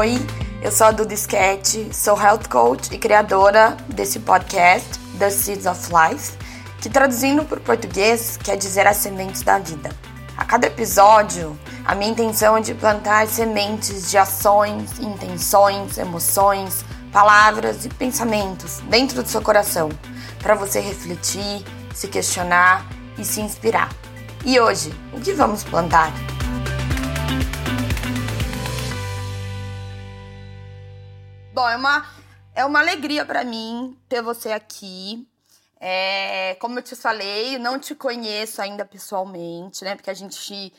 Oi, eu sou a Duda Sketch, sou health coach e criadora desse podcast, The Seeds of Life, que traduzindo para o português quer dizer as sementes da vida. A cada episódio, a minha intenção é de plantar sementes de ações, intenções, emoções, palavras e pensamentos dentro do seu coração, para você refletir, se questionar e se inspirar. E hoje, o que vamos plantar? Bom, é uma, é uma alegria para mim ter você aqui. É, como eu te falei, não te conheço ainda pessoalmente, né? Porque a gente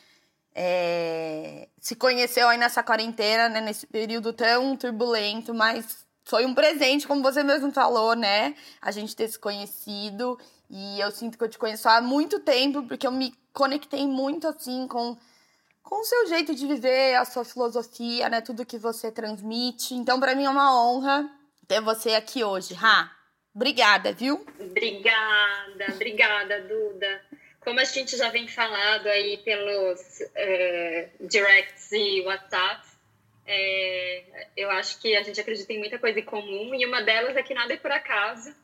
é, se conheceu aí nessa quarentena, né? Nesse período tão turbulento, mas foi um presente, como você mesmo falou, né? A gente ter se conhecido. E eu sinto que eu te conheço há muito tempo, porque eu me conectei muito, assim, com com o seu jeito de viver, a sua filosofia, né? Tudo que você transmite. Então, para mim é uma honra ter você aqui hoje, Ra. Obrigada, viu? Obrigada, obrigada, Duda. Como a gente já vem falado aí pelos é, directs e WhatsApp, é, eu acho que a gente acredita em muita coisa em comum e uma delas é que nada é por acaso.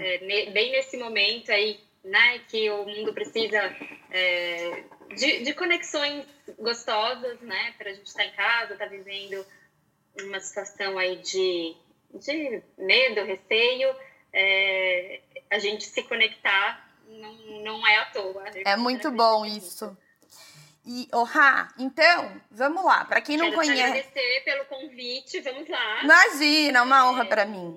É, bem nesse momento aí, né, que o mundo precisa é, de, de, conexões gostosas, né, para a gente estar tá em casa, estar tá vivendo uma situação aí de, de medo, receio, é, a gente se conectar não, não é à toa. É muito bom isso. E, oh, ha, então, vamos lá. Para quem não Quero conhece. Quero agradecer pelo convite, vamos lá. Imagina, uma honra para mim.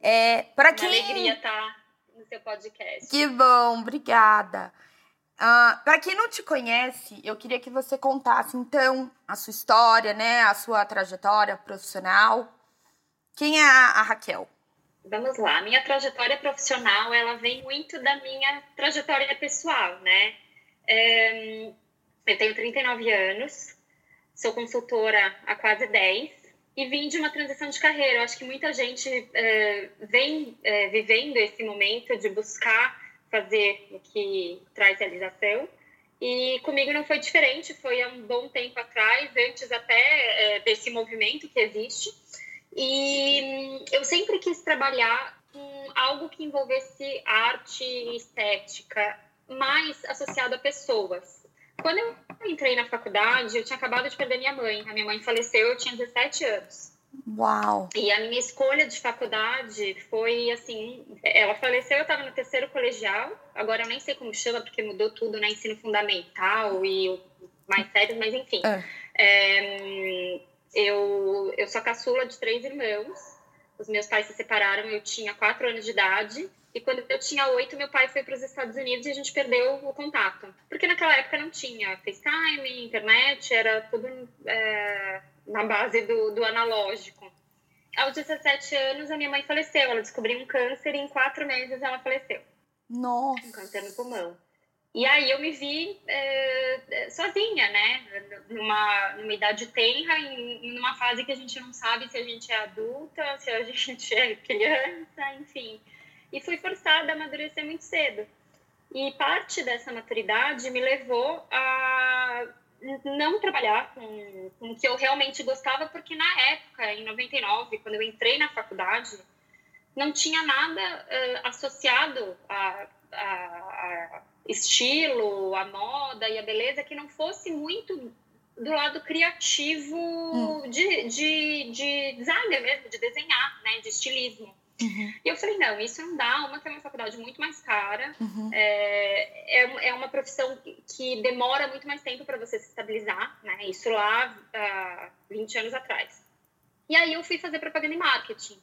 É, para quem. alegria estar tá no seu podcast. Que bom, obrigada. Uh, para quem não te conhece, eu queria que você contasse então a sua história, né, a sua trajetória profissional. Quem é a, a Raquel? Vamos lá, a minha trajetória profissional ela vem muito da minha trajetória pessoal, né? É, eu tenho 39 anos, sou consultora há quase 10 e vim de uma transição de carreira. Eu acho que muita gente é, vem é, vivendo esse momento de buscar fazer o que traz realização. E comigo não foi diferente, foi há um bom tempo atrás, antes até é, desse movimento que existe. E hum, eu sempre quis trabalhar com algo que envolvesse arte e estética, mais associado a pessoas. Quando eu entrei na faculdade, eu tinha acabado de perder minha mãe. A minha mãe faleceu, eu tinha 17 anos. Uau! E a minha escolha de faculdade foi assim: ela faleceu, eu estava no terceiro colegial, agora eu nem sei como chama, porque mudou tudo, né? Ensino fundamental e mais sério, mas enfim. É. É, eu, eu sou caçula de três irmãos, os meus pais se separaram, eu tinha quatro anos de idade. E quando eu tinha oito, meu pai foi para os Estados Unidos e a gente perdeu o contato. Porque naquela época não tinha FaceTime, internet, era tudo é, na base do, do analógico. Aos 17 anos, a minha mãe faleceu. Ela descobriu um câncer e em quatro meses ela faleceu. Nossa! Um câncer no pulmão. E aí eu me vi é, sozinha, né? Numa, numa idade tenra, em, numa fase que a gente não sabe se a gente é adulta, se a gente é criança, enfim. E fui forçada a amadurecer muito cedo. E parte dessa maturidade me levou a não trabalhar com, com o que eu realmente gostava, porque na época, em 99, quando eu entrei na faculdade, não tinha nada uh, associado a, a, a, estilo, a moda e a beleza que não fosse muito do lado criativo hum. de, de, de design mesmo, de desenhar, né, de estilismo. Uhum. E eu falei, não, isso não dá. Uma que é uma faculdade muito mais cara, uhum. é, é, é, uma profissão que demora muito mais tempo para você se estabilizar, né? Isso lá há 20 anos atrás. E aí eu fui fazer propaganda e marketing,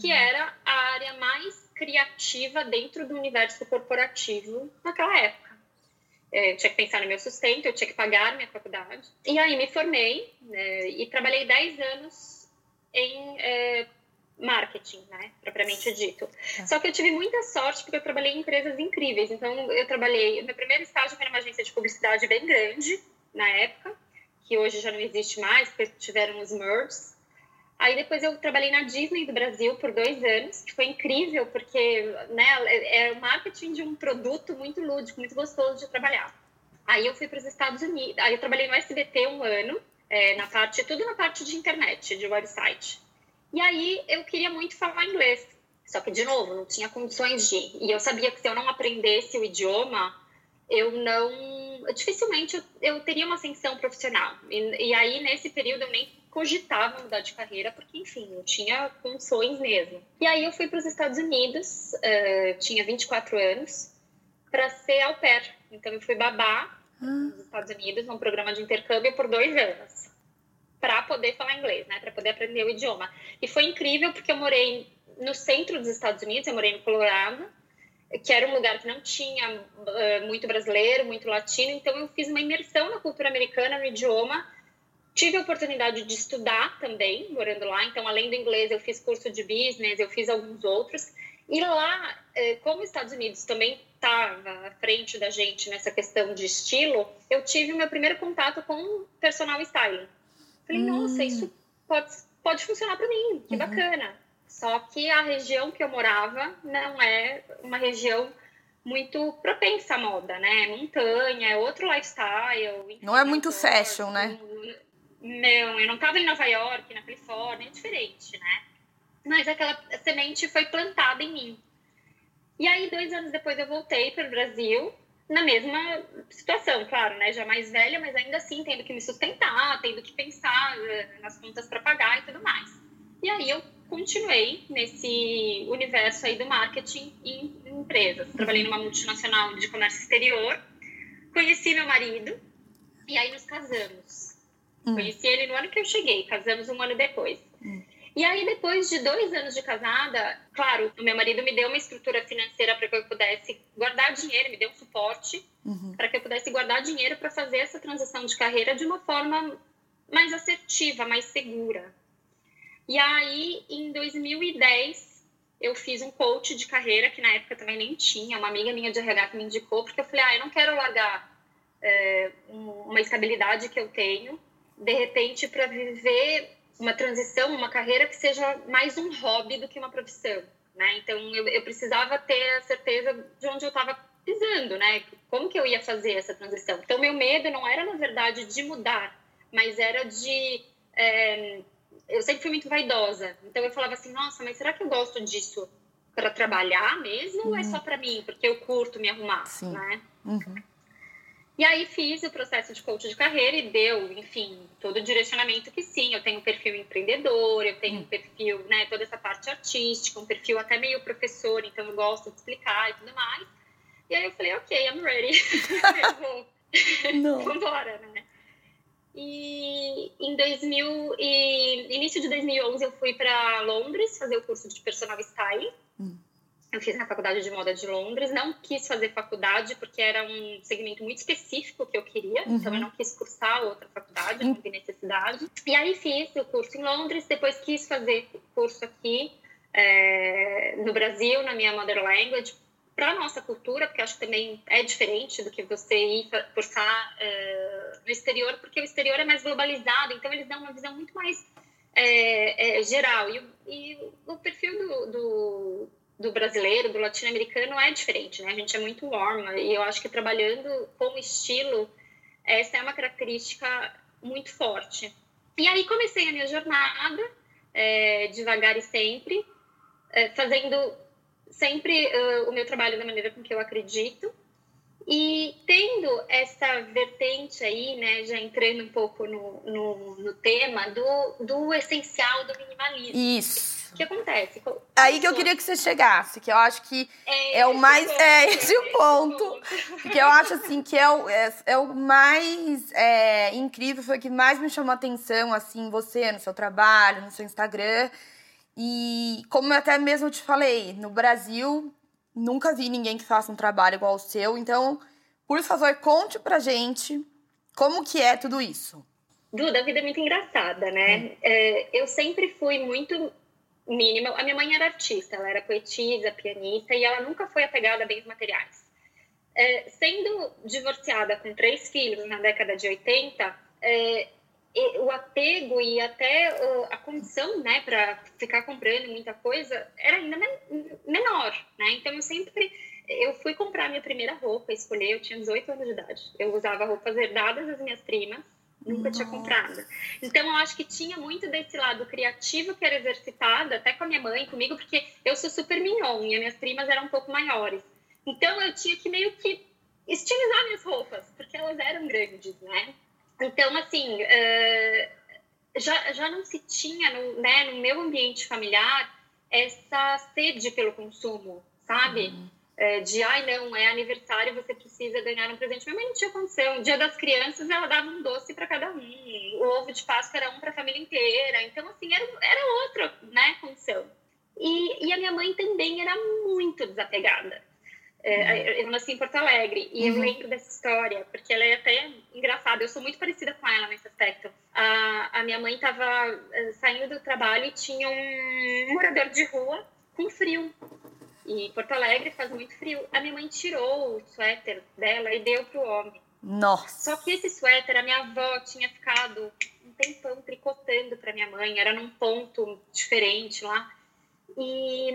que uhum. era a área mais criativa dentro do universo corporativo naquela época. É, eu tinha que pensar no meu sustento, eu tinha que pagar minha faculdade. E aí me formei né, e trabalhei 10 anos em é, marketing, né, propriamente dito. Tá. Só que eu tive muita sorte porque eu trabalhei em empresas incríveis. Então, eu trabalhei, meu primeiro estágio foi numa agência de publicidade bem grande, na época, que hoje já não existe mais, porque tiveram os merges. Aí depois eu trabalhei na Disney do Brasil por dois anos, que foi incrível, porque né, é o marketing de um produto muito lúdico, muito gostoso de trabalhar. Aí eu fui para os Estados Unidos, aí eu trabalhei no SBT um ano, é, na parte, tudo na parte de internet, de website. E aí eu queria muito falar inglês. Só que, de novo, não tinha condições de. E eu sabia que se eu não aprendesse o idioma, eu não. Dificilmente eu, eu teria uma ascensão profissional. E, e, aí, nesse período, eu nem cogitava mudar de carreira, porque, enfim, não tinha condições mesmo. E aí, eu fui para os Estados Unidos, uh, tinha 24 anos, para ser au pair. Então, eu fui babá nos Estados Unidos, num programa de intercâmbio por dois anos, para poder falar inglês, né? Para poder aprender o idioma. E foi incrível porque eu morei no centro dos Estados Unidos, eu morei no Colorado, que era um lugar que não tinha uh, muito brasileiro, muito latino, então eu fiz uma imersão na cultura americana, no idioma. Tive a oportunidade de estudar também, morando lá, então além do inglês eu fiz curso de business, eu fiz alguns outros. E lá, uh, como os Estados Unidos também estava à frente da gente nessa questão de estilo, eu tive o meu primeiro contato com personal styling. Falei, hum. nossa, isso pode, pode funcionar para mim, que uhum. bacana. Só que a região que eu morava não é uma região muito propensa à moda, né? Montanha, é outro lifestyle. Não é muito fashion, né? Não, eu não estava em Nova York, na Califórnia, é diferente, né? Mas aquela semente foi plantada em mim. E aí, dois anos depois, eu voltei para o Brasil, na mesma situação, claro, né? Já mais velha, mas ainda assim tendo que me sustentar, tendo que pensar eh, nas contas para pagar e tudo mais. E aí eu continuei nesse universo aí do marketing em empresas. Trabalhei numa multinacional de comércio exterior, conheci meu marido e aí nos casamos. Hum. Conheci ele no ano que eu cheguei, casamos um ano depois. Hum. E aí, depois de dois anos de casada, claro, o meu marido me deu uma estrutura financeira para que eu pudesse guardar dinheiro, me deu um suporte uhum. para que eu pudesse guardar dinheiro para fazer essa transição de carreira de uma forma mais assertiva, mais segura. E aí, em 2010, eu fiz um coach de carreira, que na época também nem tinha, uma amiga minha de RH que me indicou, porque eu falei, ah, eu não quero largar é, uma estabilidade que eu tenho, de repente, para viver uma transição, uma carreira que seja mais um hobby do que uma profissão, né? Então, eu, eu precisava ter a certeza de onde eu estava pisando, né? Como que eu ia fazer essa transição? Então, meu medo não era, na verdade, de mudar, mas era de... É, eu sempre fui muito vaidosa. Então eu falava assim, nossa, mas será que eu gosto disso para trabalhar mesmo uhum. ou é uhum. só para mim, porque eu curto me arrumar, Sim. né? Uhum. E aí fiz o processo de coach de carreira e deu, enfim, todo o direcionamento que sim, eu tenho um perfil empreendedor, eu tenho um perfil, né, toda essa parte artística, um perfil até meio professor, então eu gosto de explicar e tudo mais. E aí eu falei, ok, I'm ready. eu vou. Não. Vambora, né? E em 2000 e início de 2011 eu fui para Londres fazer o curso de personal styling. Hum. Eu fiz na faculdade de moda de Londres. Não quis fazer faculdade porque era um segmento muito específico que eu queria. Uhum. Então eu não quis cursar outra faculdade, não vi necessidade. E aí fiz o curso em Londres. Depois quis fazer curso aqui é, no Brasil, na minha mother language, para a nossa cultura, porque acho que também é diferente do que você ir cursar uh, no exterior, porque o exterior é mais globalizado, então eles dão uma visão muito mais é, é, geral. E, e, o perfil do, do, do brasileiro, do latino-americano é diferente, né? A gente é muito warm, e eu acho que trabalhando com estilo, essa é uma característica muito forte. E aí comecei a minha jornada, é, devagar e sempre, é, fazendo sempre uh, o meu trabalho da maneira com que eu acredito. E tendo essa vertente aí, né, já entrando um pouco no, no, no tema do, do essencial do minimalismo. Isso. O que acontece? Aí que eu queria que você chegasse, que eu acho que é, é o mais. Ponto. É esse o ponto. que eu acho assim que é o, é, é o mais é, incrível, foi o que mais me chamou a atenção, assim, você, no seu trabalho, no seu Instagram e como eu até mesmo te falei, no Brasil nunca vi ninguém que faça um trabalho igual o seu. Então, por favor, conte pra gente como que é tudo isso. Duda, a vida é muito engraçada, né? Hum. É, eu sempre fui muito mínima. A minha mãe era artista, ela era poetisa, pianista, e ela nunca foi apegada a bens materiais. É, sendo divorciada com três filhos na década de 80, é, o apego e até a condição, né, para ficar comprando muita coisa era ainda menor, né? Então eu sempre eu fui comprar minha primeira roupa, escolher, eu tinha 18 anos de idade. Eu usava roupas herdadas das minhas primas Nunca tinha comprado. Então, eu acho que tinha muito desse lado criativo que era exercitado, até com a minha mãe, comigo, porque eu sou super mignon e as minhas primas eram um pouco maiores. Então, eu tinha que meio que estilizar minhas roupas, porque elas eram grandes, né? Então, assim, já, já não se tinha no, né, no meu ambiente familiar essa sede pelo consumo, sabe? Uhum. É, de, ai, não, é aniversário, você precisa ganhar um presente. Minha mãe não tinha condição. Dia das crianças, ela dava um doce para cada um. O ovo de Páscoa era um para a família inteira. Então, assim, era, era outra né, condição. E, e a minha mãe também era muito desapegada. É, uhum. eu nasci em Porto Alegre e uhum. eu lembro dessa história, porque ela é até engraçada. Eu sou muito parecida com ela nesse aspecto. A, a minha mãe estava eh, saindo do trabalho e tinha um morador de rua com frio. E Porto Alegre faz muito frio. A minha mãe tirou o suéter dela e deu pro homem. Nossa! Só que esse suéter, a minha avó tinha ficado um tempão tricotando para minha mãe. Era num ponto diferente lá. E,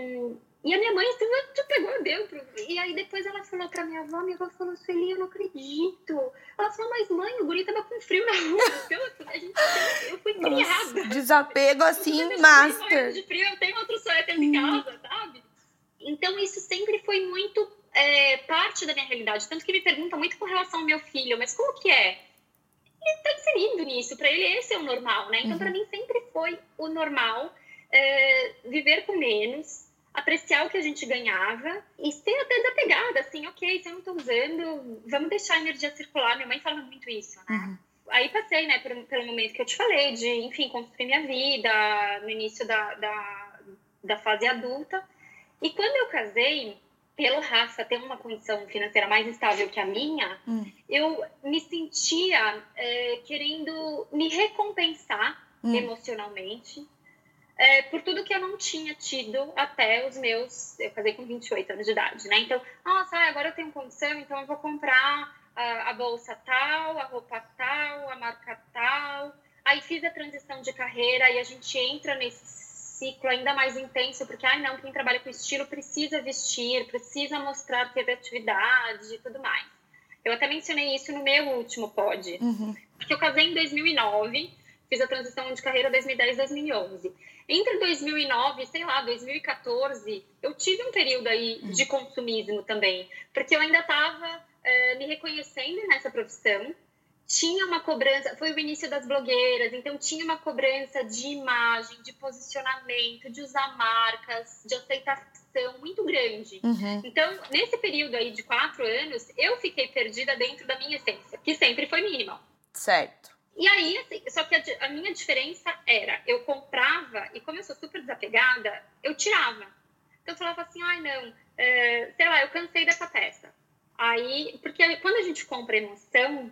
e a minha mãe tu pegou e deu. Pro... E aí depois ela falou pra minha avó, minha avó falou, Sueli, eu não acredito. Ela falou, mas mãe, o guri tava com frio na rua. Eu, a gente, eu fui criada. Desapego assim, master. De frio, eu tenho outro suéter em casa, sabe? Então, isso sempre foi muito é, parte da minha realidade. Tanto que me perguntam muito com relação ao meu filho, mas como que é? Ele está inserido nisso, para ele esse é o normal, né? Então, uhum. para mim, sempre foi o normal é, viver com menos, apreciar o que a gente ganhava e ser até desapegada, assim, ok, se eu não estou usando, vamos deixar a energia circular. Minha mãe fala muito isso, né? Uhum. Aí passei, né, por, pelo momento que eu te falei, de, enfim, construir minha vida no início da, da, da fase adulta. E quando eu casei, pelo Rafa ter uma condição financeira mais estável que a minha, hum. eu me sentia é, querendo me recompensar hum. emocionalmente é, por tudo que eu não tinha tido até os meus. Eu casei com 28 anos de idade, né? Então, nossa, agora eu tenho condição, então eu vou comprar a, a bolsa tal, a roupa tal, a marca tal. Aí fiz a transição de carreira e a gente entra nesse ciclo ainda mais intenso, porque, ai não, quem trabalha com estilo precisa vestir, precisa mostrar criatividade e tudo mais. Eu até mencionei isso no meu último pod, uhum. porque eu casei em 2009, fiz a transição de carreira 2010 2011. Entre 2009 sei lá, 2014, eu tive um período aí uhum. de consumismo também, porque eu ainda estava é, me reconhecendo nessa profissão, tinha uma cobrança, foi o início das blogueiras, então tinha uma cobrança de imagem, de posicionamento, de usar marcas, de aceitação muito grande. Uhum. Então, nesse período aí de quatro anos, eu fiquei perdida dentro da minha essência, que sempre foi mínima. Certo. E aí, assim, só que a, a minha diferença era, eu comprava, e como eu sou super desapegada, eu tirava. Então eu falava assim, ai não, é, sei lá, eu cansei dessa peça. Aí, porque quando a gente compra emoção,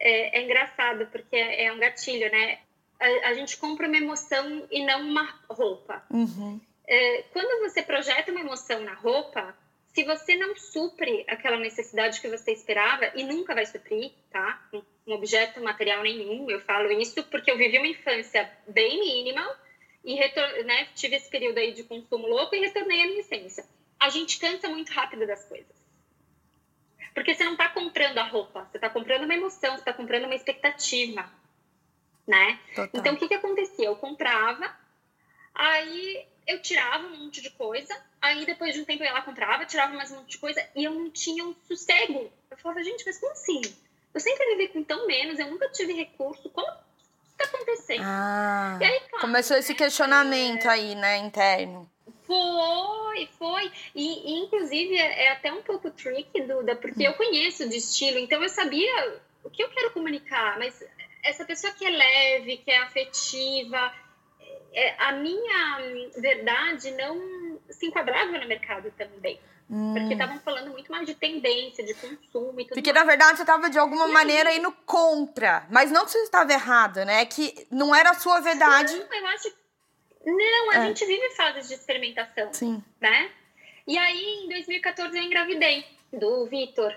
é, é engraçado, porque é, é um gatilho, né? A, a, gente compra uma emoção e não uma roupa. Uhum. É, quando você projeta uma emoção na roupa, se você não supre aquela necessidade que você esperava, e nunca vai suprir, tá? Um objeto material nenhum, eu falo isso porque eu vivi uma infância bem mínima e retor né, tive esse período aí de consumo louco e retornei à minha essência. A gente cansa muito rápido das coisas. Porque você não está comprando a roupa, você está comprando uma emoção, você está comprando uma expectativa, né? Total. Então, o que que acontecia? Eu comprava, aí eu tirava um monte de coisa, aí depois de um tempo eu ia lá, comprava, tirava mais um monte de coisa, e eu não tinha um sossego. Eu falava, gente, mas como assim? Eu sempre vivi com tão menos, eu nunca tive recurso, como que tá acontecendo? Ah, aí, claro, começou esse né, questionamento é... aí, né, interno. Foi, foi. E, e, inclusive, é até um pouco tricky, Duda, porque eu conheço de estilo, então eu sabia o que eu quero comunicar, mas essa pessoa que é leve, que é afetiva, é, a minha verdade não se enquadrava no mercado também. Hum. Porque estavam falando muito mais de tendência, de consumo e tudo Porque, mais. na verdade, você estava de alguma e maneira aí? indo contra. Mas não que você estava errada, né? Que não era a sua verdade. Não, eu acho não, a é. gente vive fases de experimentação. Sim. Né? E aí, em 2014, eu engravidei do Vitor.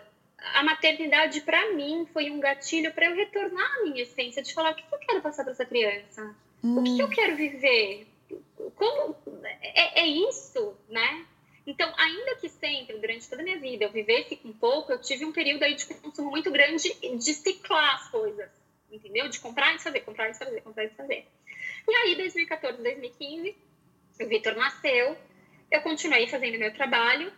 A maternidade, para mim, foi um gatilho para eu retornar à minha essência, de falar o que eu quero passar para essa criança, hum. o que eu hum. quero viver, como é, é isso, né? Então, ainda que sempre, durante toda a minha vida, eu vivesse com pouco, eu tive um período aí de consumo muito grande de ciclar as coisas, entendeu? entendeu? De comprar e desfazer, comprar e desfazer, comprar e desfazer. E aí, 2014, 2015, o Vitor nasceu, eu continuei fazendo meu trabalho,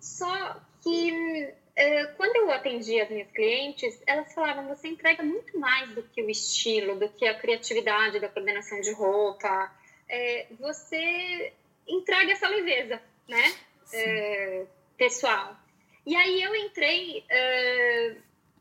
só que eh, quando eu atendia as minhas clientes, elas falavam: você entrega muito mais do que o estilo, do que a criatividade da coordenação de roupa. É, você entrega essa leveza, né? É, pessoal. E aí eu entrei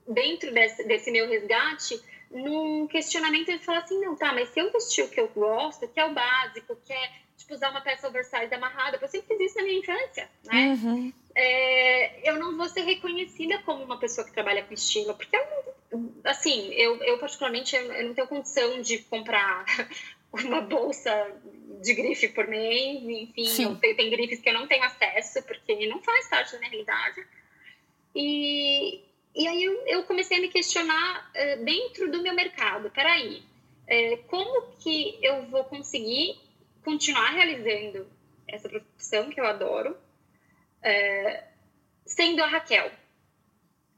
dentro desse, desse, meu resgate num questionamento de falar assim: não, tá, mas se eu vestir o que eu gosto, que é o básico, que é tipo, usar uma peça oversize amarrada, eu sempre fiz isso na minha infância, né? Uhum é, eu não vou ser reconhecida como uma pessoa que trabalha com estilo, porque eu, assim, eu, eu particularmente eu não tenho condição de comprar uma bolsa de grife por mês, enfim, tem, tem grifes que eu não tenho acesso, porque não faz parte da minha realidade. E, e aí eu, eu comecei a me questionar uh, dentro do meu mercado, peraí, uh, como que eu vou conseguir continuar realizando essa profissão que eu adoro, é, sendo a Raquel.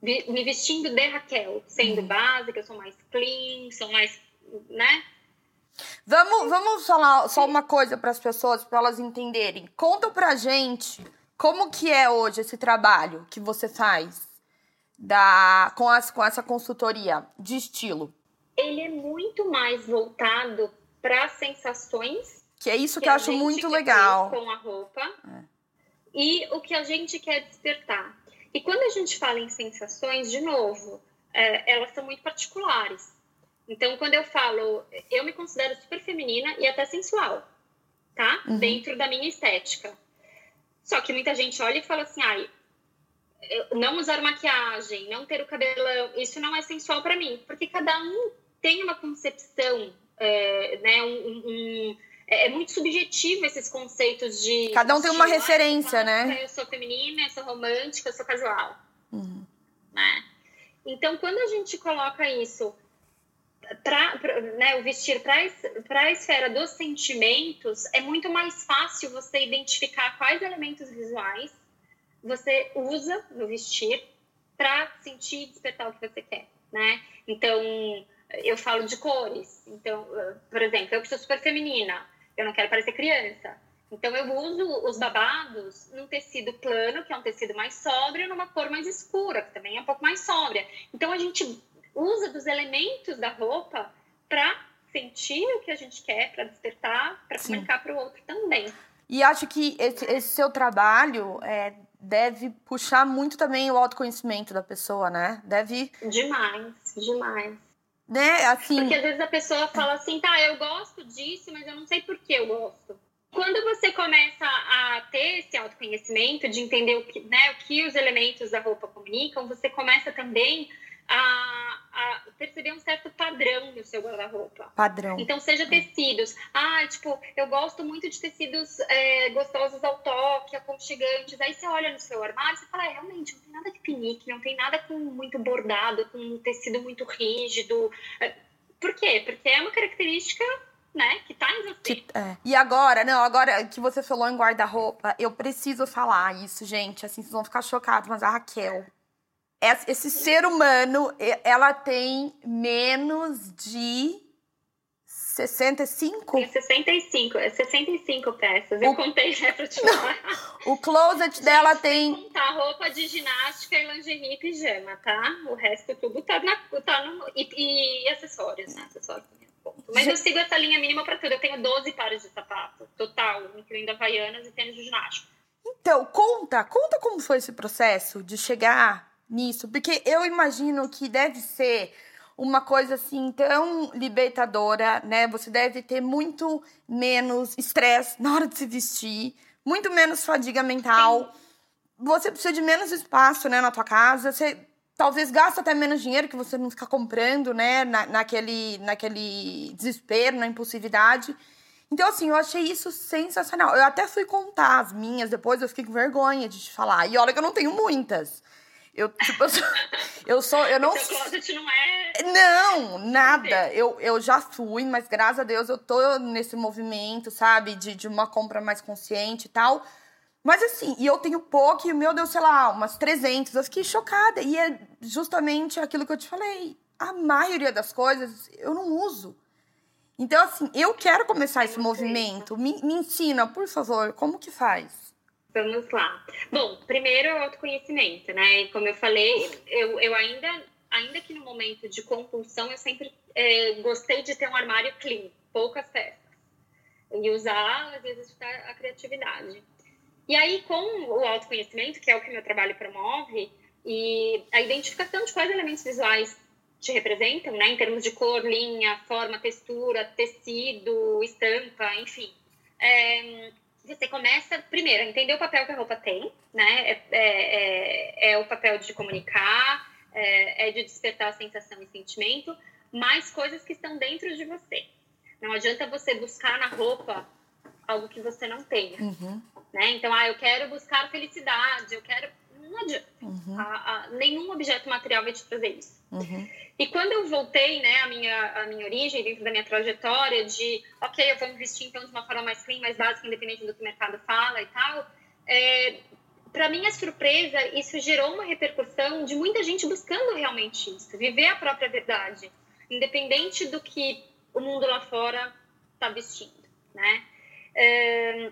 Me vestindo de Raquel, sendo uhum. básica, sou mais clean, sou mais, né? Vamos, vamos falar só uma coisa para as pessoas, para elas entenderem. Conta pra gente como que é hoje esse trabalho que você faz da, com, as, com essa consultoria de estilo. Ele é muito mais voltado para sensações. Que é isso que, que eu acho muito legal. Com a roupa. É e o que a gente quer despertar. E quando a gente fala em sensações, de novo, é, elas são muito particulares. Então, quando eu falo, eu me considero super feminina e até sensual, tá? Uhum. Dentro da minha estética. Só que muita gente olha e fala assim, ai, não usar maquiagem, não ter o cabelão, isso não é sensual para mim, porque cada um tem uma concepção, é, né, um, um é, é, muito subjetivo esses conceitos de. Cada um tem uma referência, né? Eu sou feminina, eu sou romântica, eu sou casual. Uhum. Né? Então, quando a gente coloca isso para né, o vestir para a esfera dos sentimentos, é muito mais fácil você identificar quais elementos visuais você usa no vestir para sentir e despertar o que você quer, né? Então, eu falo de cores. Então, por exemplo, eu que sou super feminina, eu não quero parecer criança. Então eu uso os babados num tecido plano, que é um tecido mais sóbrio, numa cor mais escura, que também é um pouco mais sóbria. Então a gente usa dos elementos da roupa para sentir o que a gente quer, para despertar, para comunicar para o outro também. E acho que esse, esse seu trabalho é, deve puxar muito também o autoconhecimento da pessoa, né? Deve. Demais, demais né? Assim... Porque às vezes a pessoa fala assim, tá, eu gosto disso, mas eu não sei por que eu gosto. Quando você começa a ter esse autoconhecimento, de entender o que, né, o que os elementos da roupa comunicam, você começa também a, perceber um certo padrão no seu guarda-roupa. Padrão. Então, seja tecidos. Ah, tipo, eu gosto muito de tecidos é, gostosos ao toque, aconchegantes. Aí você olha no seu armário e fala, é, realmente, não tem nada de pinique, não tem nada com muito bordado, com um tecido muito rígido. É, por quê? Porque é uma característica né, que tá em você. Que, é. E agora, não, agora que você falou em guarda-roupa, eu preciso falar isso, gente. Assim, vocês vão ficar chocados, mas a Raquel esse ser humano, ela tem menos de 65? Tem 65, é 65 peças. Eu contei já pra te falar. o closet dela tem. Contar roupa de ginástica e lingerie e pijama, tá? O resto tudo tá, na, tá no. E, e acessórios, né? Acessórios também. É Mas eu sigo essa linha mínima para tudo. Eu tenho 12 pares de sapato, total, incluindo havaianas e tênis de ginástica. Então, conta, conta como foi esse processo de chegar nisso? Porque eu imagino que deve ser uma coisa assim tão libertadora, né? Você deve ter muito menos estresse na hora de se vestir, muito menos fadiga mental. Você precisa de menos espaço, né, na tua casa. Você talvez gasta até menos dinheiro que você não fica comprando, né, na, naquele, naquele desespero, na impulsividade. Então, assim, eu achei isso sensacional. Eu até fui contar as minhas depois, eu fiquei com vergonha de te falar. E olha que eu não tenho muitas. Eu, tipo, eu sou. Eu, sou, eu não. Seu closet não é. Não, nada. Eu, eu já fui, mas graças a Deus eu tô nesse movimento, sabe? De, de uma compra mais consciente e tal. Mas assim, e eu tenho pouco, e meu Deus, sei lá, umas 300. Eu fiquei chocada. E é justamente aquilo que eu te falei. a maioria das coisas eu não uso. Então, assim, eu quero começar esse movimento. Me, me ensina, por favor, como que faz? Vamos lá. Bom, primeiro é o autoconhecimento, né? Como eu falei, eu, eu ainda, ainda que no momento de compulsão, eu sempre é, gostei de ter um armário clean, poucas peças. E usar, às vezes, a criatividade. E aí, com o autoconhecimento, que é o que meu trabalho promove, e a identificação de quais elementos visuais te representam, né, em termos de cor, linha, forma, textura, tecido, estampa, enfim. É, você começa, primeiro, a entender o papel que a roupa tem, né? É, é, é, é o papel de comunicar, é, é, de despertar sensação e sentimento, mais coisas que estão dentro de você. Não adianta você buscar na roupa algo que você não tenha. Uhum. Né? Então, ah, eu quero buscar felicidade, eu quero. Não adianta. Uhum. A, a, nenhum objeto material vai te trazer isso. Uhum. E quando eu voltei, né, a minha, a minha origem, dentro da minha trajetória, de, ok, eu vou investir então de uma forma mais clean, mais básica, independente do que o mercado fala e tal, é, para minha surpresa, isso gerou uma repercussão de muita gente buscando realmente isso, viver a própria verdade, independente do que o mundo lá fora está vestindo, né? É,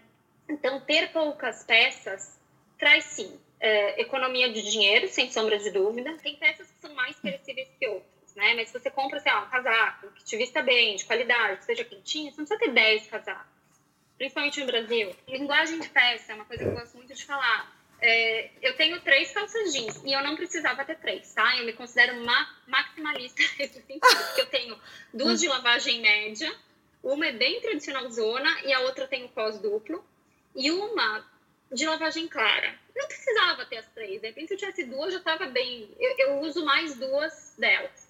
então, ter poucas peças traz sim é, economia de dinheiro, sem sombra de dúvida. Tem peças que são mais perecíveis que outras, né? Mas se você compra, sei lá, um casaco que te vista bem, de qualidade, que seja quentinho, você não precisa ter 10 casacos. Principalmente no Brasil. Linguagem de peça é uma coisa que eu gosto muito de falar. É, eu tenho três calças jeans e eu não precisava ter três, tá? Eu me considero uma maximalista porque eu tenho duas de lavagem média, uma é bem tradicional zona e a outra tem o cos duplo, e uma de lavagem clara. Não precisava ter as três, de repente se eu tivesse duas já estava bem. Eu, eu, uso mais duas delas.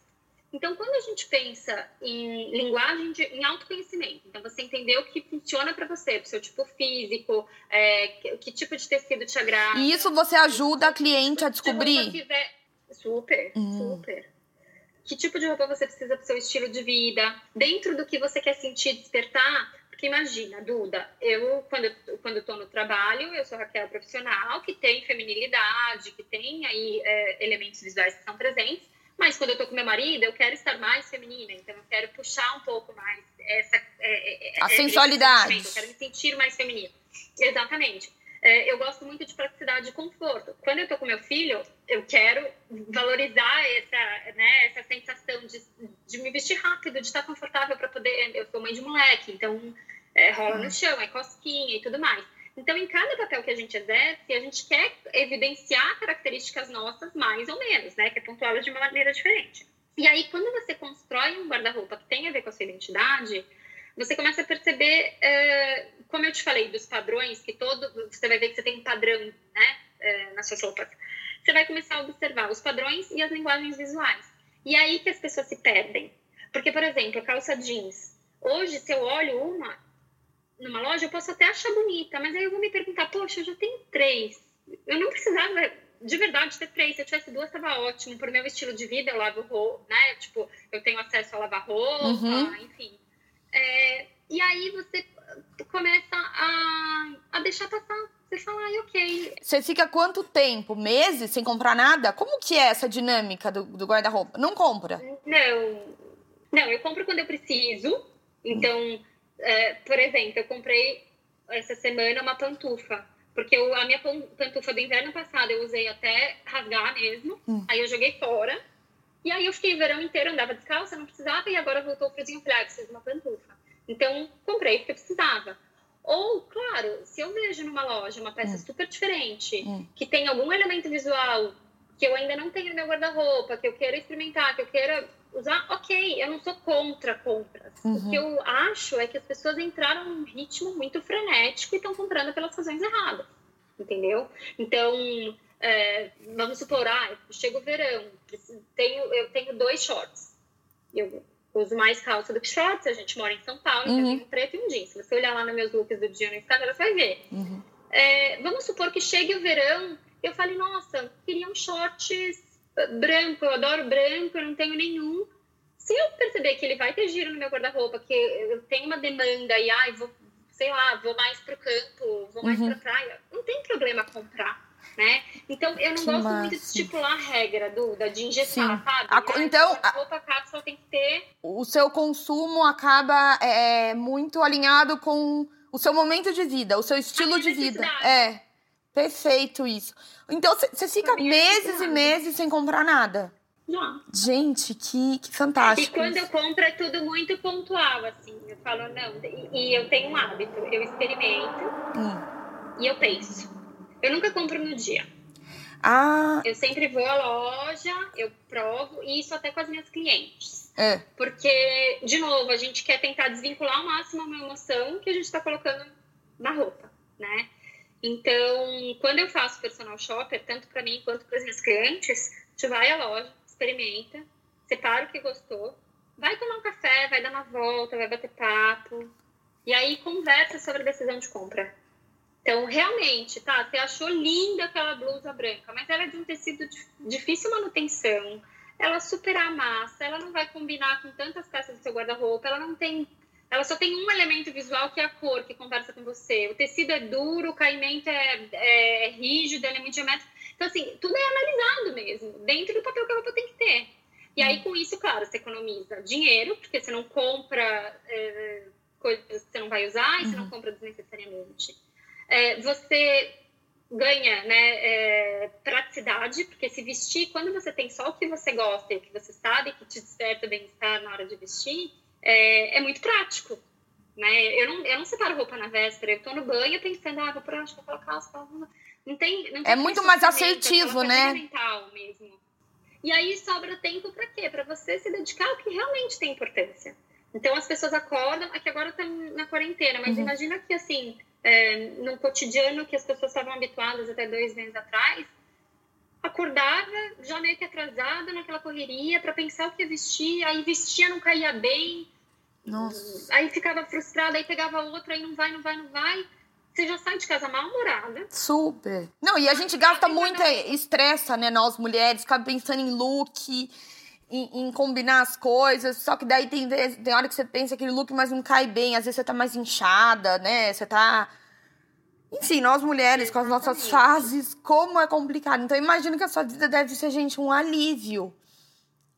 Então, quando a gente pensa em linguagem, de, em autoconhecimento, então você entender o que funciona para você, pro seu tipo físico, é, que, que, tipo de tecido te agrada. E isso você ajuda a cliente a descobrir? Quiser... Super, hum. super. Que tipo de roupa você precisa para seu estilo de vida? Dentro do que você quer sentir, despertar, porque imagina, Duda, eu quando, quando eu tô no trabalho, eu sou Raquel profissional, que tem feminilidade, que tem aí é, elementos visuais que são presentes, mas quando eu tô com meu marido, eu quero estar mais feminina, então eu quero puxar um pouco mais essa... É, é, A sensualidade. Eu quero me sentir mais feminina. Exatamente. É, eu gosto muito de praticidade e conforto. Quando eu tô com meu filho, eu quero valorizar essa, né, essa sensação de, de me vestir rápido, de estar confortável para poder. Eu sou mãe de moleque, então é, rola no chão, é cosquinha e tudo mais. Então, em cada papel que a gente exerce, a gente quer evidenciar características nossas mais ou menos, né? Que é pontuá-las de uma maneira diferente. E aí, quando você constrói um guarda-roupa que tem a ver com a sua identidade, você começa a perceber, é, como eu te falei, dos padrões, que todo. Você vai ver que você tem um padrão, né? É, nas suas roupas. Você vai começar a observar os padrões e as linguagens visuais. E é aí que as pessoas se perdem. Porque, por exemplo, a calça jeans. Hoje, se eu olho uma numa loja, eu posso até achar bonita, mas aí eu vou me perguntar, poxa, eu já tenho três. Eu não precisava de verdade ter três. Se eu tivesse duas, estava ótimo. Por meu estilo de vida, eu lavo roupa, né? Tipo, eu tenho acesso a lavar roupa, uhum. enfim. É, e aí você começa a, a deixar passar. Você fala, ai, ok. Você fica quanto tempo? Meses sem comprar nada? Como que é essa dinâmica do, do guarda-roupa? Não compra? Não. Não, eu compro quando eu preciso. Então, é, por exemplo, eu comprei essa semana uma pantufa. Porque eu, a minha pantufa do inverno passado eu usei até rasgar mesmo. Hum. Aí eu joguei fora. E aí eu fiquei o verão inteiro, andava descalça, não precisava, e agora voltou o friozinho, falei, ah, preciso de uma pantufa. Então, comprei porque precisava. Ou, claro, se eu vejo numa loja uma peça hum. super diferente, hum. que tem algum elemento visual que eu ainda não tenho no meu guarda-roupa, que eu queira experimentar, que eu queira usar, ok, eu não sou contra compras. Uhum. O que eu acho é que as pessoas entraram num ritmo muito frenético e estão comprando pelas razões erradas, entendeu? Então, é, vamos supor, ah, chega o verão, tenho, eu tenho dois shorts. Eu uso mais calça do que shorts, a gente mora em São Paulo, uhum. então eu tenho um preto e um jeans. Se você olhar lá nos meus looks do dia no Instagram, você vai ver. Uhum. É, vamos supor que chegue o verão, eu fale, nossa, queria um shorts branco, eu adoro branco, eu não tenho nenhum. Se eu perceber que ele vai ter giro no meu guarda-roupa, que eu tenho uma demanda e, ai, vou, sei lá, vou mais pro campo, vou mais uhum. pra praia, não tem problema comprar né? Então, eu não Que gosto massa. muito de estipular a regra, Duda, de engessar, Sim. sabe? A Ah, então, a roupa cápsula tem que ter. O seu consumo acaba é, muito alinhado com o seu momento de vida, o seu estilo de vida. É. Perfeito isso. Então você fica A minha meses e meses sem comprar nada. Não. Gente, que, que E fantástico. quando isso. eu compro é tudo muito pontual, assim. Eu falo, não. E, e eu tenho um hábito. Eu experimento Hum. e eu penso. Eu nunca compro no dia. Ah, Eu sempre vou à loja, eu provo, e isso até com as minhas clientes. é. Porque, de novo, a gente quer tentar desvincular ao máximo uma emoção que a gente está colocando na roupa, né? Então, quando eu faço personal shopper, tanto para mim quanto para as minhas clientes, a gente vai à loja, experimenta, separa o que gostou, vai tomar um café, vai dar uma volta, vai bater papo, e aí conversa sobre a decisão de compra. Então, realmente, tá, você achou linda aquela blusa branca, mas ela é de um tecido de difícil manutenção, ela super amassa, ela não vai combinar com tantas peças do seu guarda-roupa, ela não tem. Ela só tem um elemento visual que é a cor que conversa com você. O tecido é duro, o caimento é, é rígido, ele é muito geométrico. Então, assim, tudo é analisado mesmo, dentro do papel que a roupa tem que ter. E aí, com isso, claro, você economiza dinheiro, porque você não compra é, coisas que você não vai usar e você não compra desnecessariamente. É, você ganha né, é, praticidade, porque se vestir, quando você tem só o que você gosta e o que você sabe que te desperta bem-estar na hora de vestir, é, é muito prático. Né? Eu, não, eu não separo roupa na véspera, eu tô no banho pensando, ah, vou pôr acho que aquela calça. Não tem, não tem É muito mais assertivo, né? mental mesmo. E aí sobra tempo para quê? Para você se dedicar ao que realmente tem importância. Então as pessoas acordam, aqui agora tá na quarentena, mas Uhum. imagina que assim, é, no cotidiano que as pessoas estavam habituadas até dois meses atrás, acordava já meio que atrasada naquela correria para pensar o que ia vestir, aí vestia, não caía bem, Nossa. aí ficava frustrada, aí pegava outra, aí não vai, não vai, não vai. Você já sai de casa mal-humorada. Super. Não, e a gente gasta muito, estressa, né, nós mulheres, fica pensando em look, em, em combinar as coisas, só que daí tem, vez, tem hora que você pensa aquele look, mas não cai bem, às vezes você tá mais inchada, né, você tá... Enfim, nós mulheres, com as nossas fases, como é complicado. Então, imagino que a sua vida deve ser, gente, um alívio,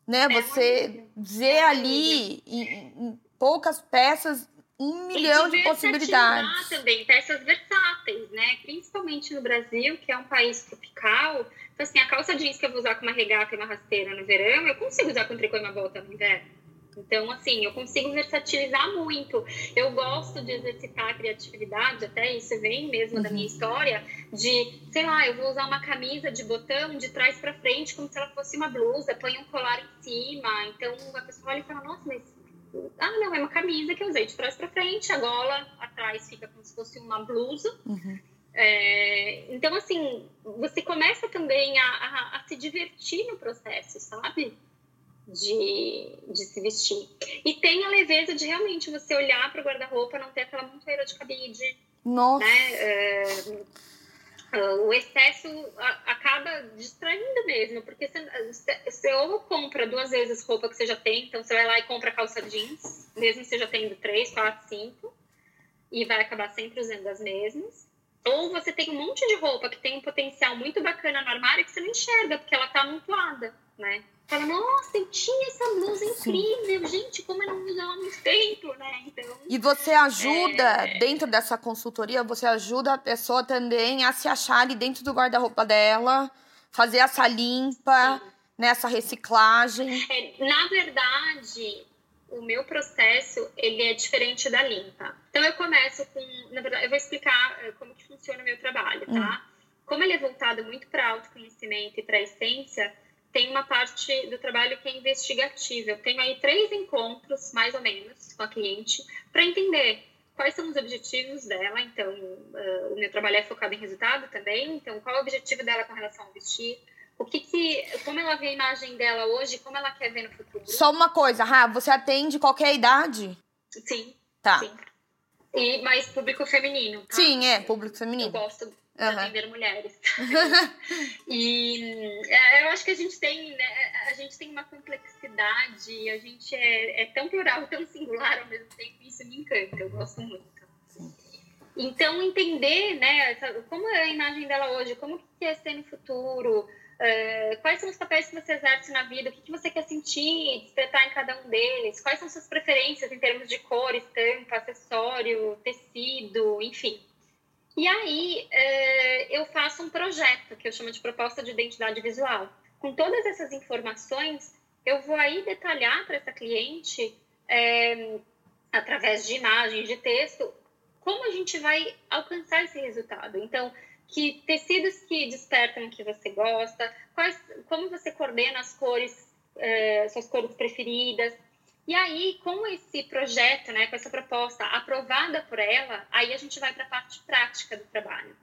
né, um você alívio. ver É um ali, em, em poucas peças, um milhão de possibilidades. também peças versáteis, né? Principalmente no Brasil, que é um país tropical. Então, assim, a calça jeans que eu vou usar com uma regata e uma rasteira no verão, eu consigo usar com tricô e uma bota no inverno. Então, assim, eu consigo versatilizar muito. Eu gosto de exercitar a criatividade, até isso vem mesmo da minha história, de, sei lá, eu vou usar uma camisa de botão de trás para frente, como se ela fosse uma blusa, põe um colar em cima. Então, a pessoa olha e fala, nossa, mas ah, não, é uma camisa que eu usei de trás para frente, a gola atrás fica como se fosse uma blusa. Uhum. É, então, assim, você começa também a, a, a se divertir no processo, sabe? De, de se vestir. E tem a leveza de realmente você olhar para o guarda-roupa, não ter aquela monteira de cabide, Nossa. né? É, ah, o excesso acaba distraindo mesmo, porque você, você ou compra duas vezes roupa que você já tem, então você vai lá e compra calça jeans, mesmo você já tendo três, quatro, cinco, e vai acabar sempre usando as mesmas. Ou você tem um monte de roupa que tem um potencial muito bacana no armário que você não enxerga, porque ela tá amontoada, né? Fala, nossa, eu tinha essa blusa incrível, gente, como eu não uso ela há muito tempo, né? Então, E você ajuda, É. dentro dessa consultoria, você ajuda a pessoa também a se achar ali dentro do guarda-roupa dela, fazer essa limpa, nessa reciclagem. É, na verdade, o meu processo ele é diferente da limpa. Então eu começo com, na verdade, eu vou explicar eh, como que funciona o meu trabalho, tá? Como ele é voltado muito para autoconhecimento e para essência, tem uma parte do trabalho que é investigativa. Eu tenho aí três encontros, mais ou menos, com a cliente, para entender quais são os objetivos dela. Então, eh, o meu trabalho é focado em resultado também. Então, qual é o objetivo dela com relação ao vestir? O que que, como ela vê a imagem dela hoje, como ela quer ver no futuro? Só uma coisa, Ra, você atende qualquer idade? Sim, Tá. sim. E mais público feminino. Tá? Sim, é, público Eu feminino. gosto de Aham. atender mulheres. e é, eu acho que a gente tem, né, a gente tem uma complexidade, a gente é, é tão plural, tão singular ao mesmo tempo, e isso me encanta, eu gosto muito. Então, entender, né, como é a imagem dela hoje, como que é ser no futuro, uh, quais são os papéis que você exerce na vida, o que, que você quer sentir, despertar em cada um deles, quais são suas preferências em termos de cor, estampa, acessório, tecido, enfim. E aí, uh, eu faço um projeto que eu chamo de proposta de identidade visual. Com todas essas informações, eu vou aí detalhar para essa cliente, é, através de imagens, de texto, como a gente vai alcançar esse resultado. Então, que tecidos que despertam o que você gosta, quais, como você coordena as cores, é, suas cores preferidas. E aí, com esse projeto, né, com essa proposta aprovada por ela, aí a gente vai para a parte prática do trabalho.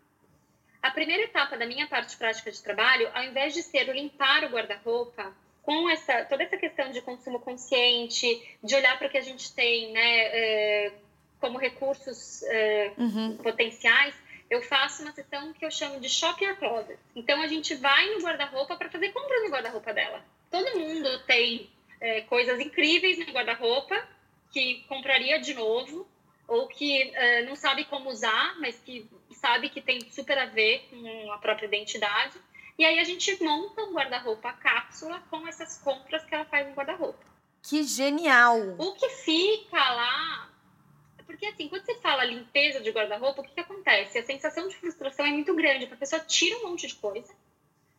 A primeira etapa da minha parte prática de trabalho, ao invés de ser o limpar o guarda-roupa, com essa, toda essa questão de consumo consciente, de olhar para o que a gente tem, né, é, como recursos é, uhum. potenciais, eu faço uma sessão que eu chamo de Shop Your Closet. Então, a gente vai no guarda-roupa para fazer compras no guarda-roupa dela. Todo mundo tem é, coisas incríveis no guarda-roupa que compraria de novo, ou que é, não sabe como usar, mas que sabe que tem super a ver com a própria identidade. E aí a gente monta um guarda-roupa cápsula com essas compras que ela faz no guarda-roupa. Que genial! O que fica lá porque assim, quando você fala limpeza de guarda-roupa, o que, que acontece? A sensação de frustração é muito grande, porque a pessoa tira um monte de coisa.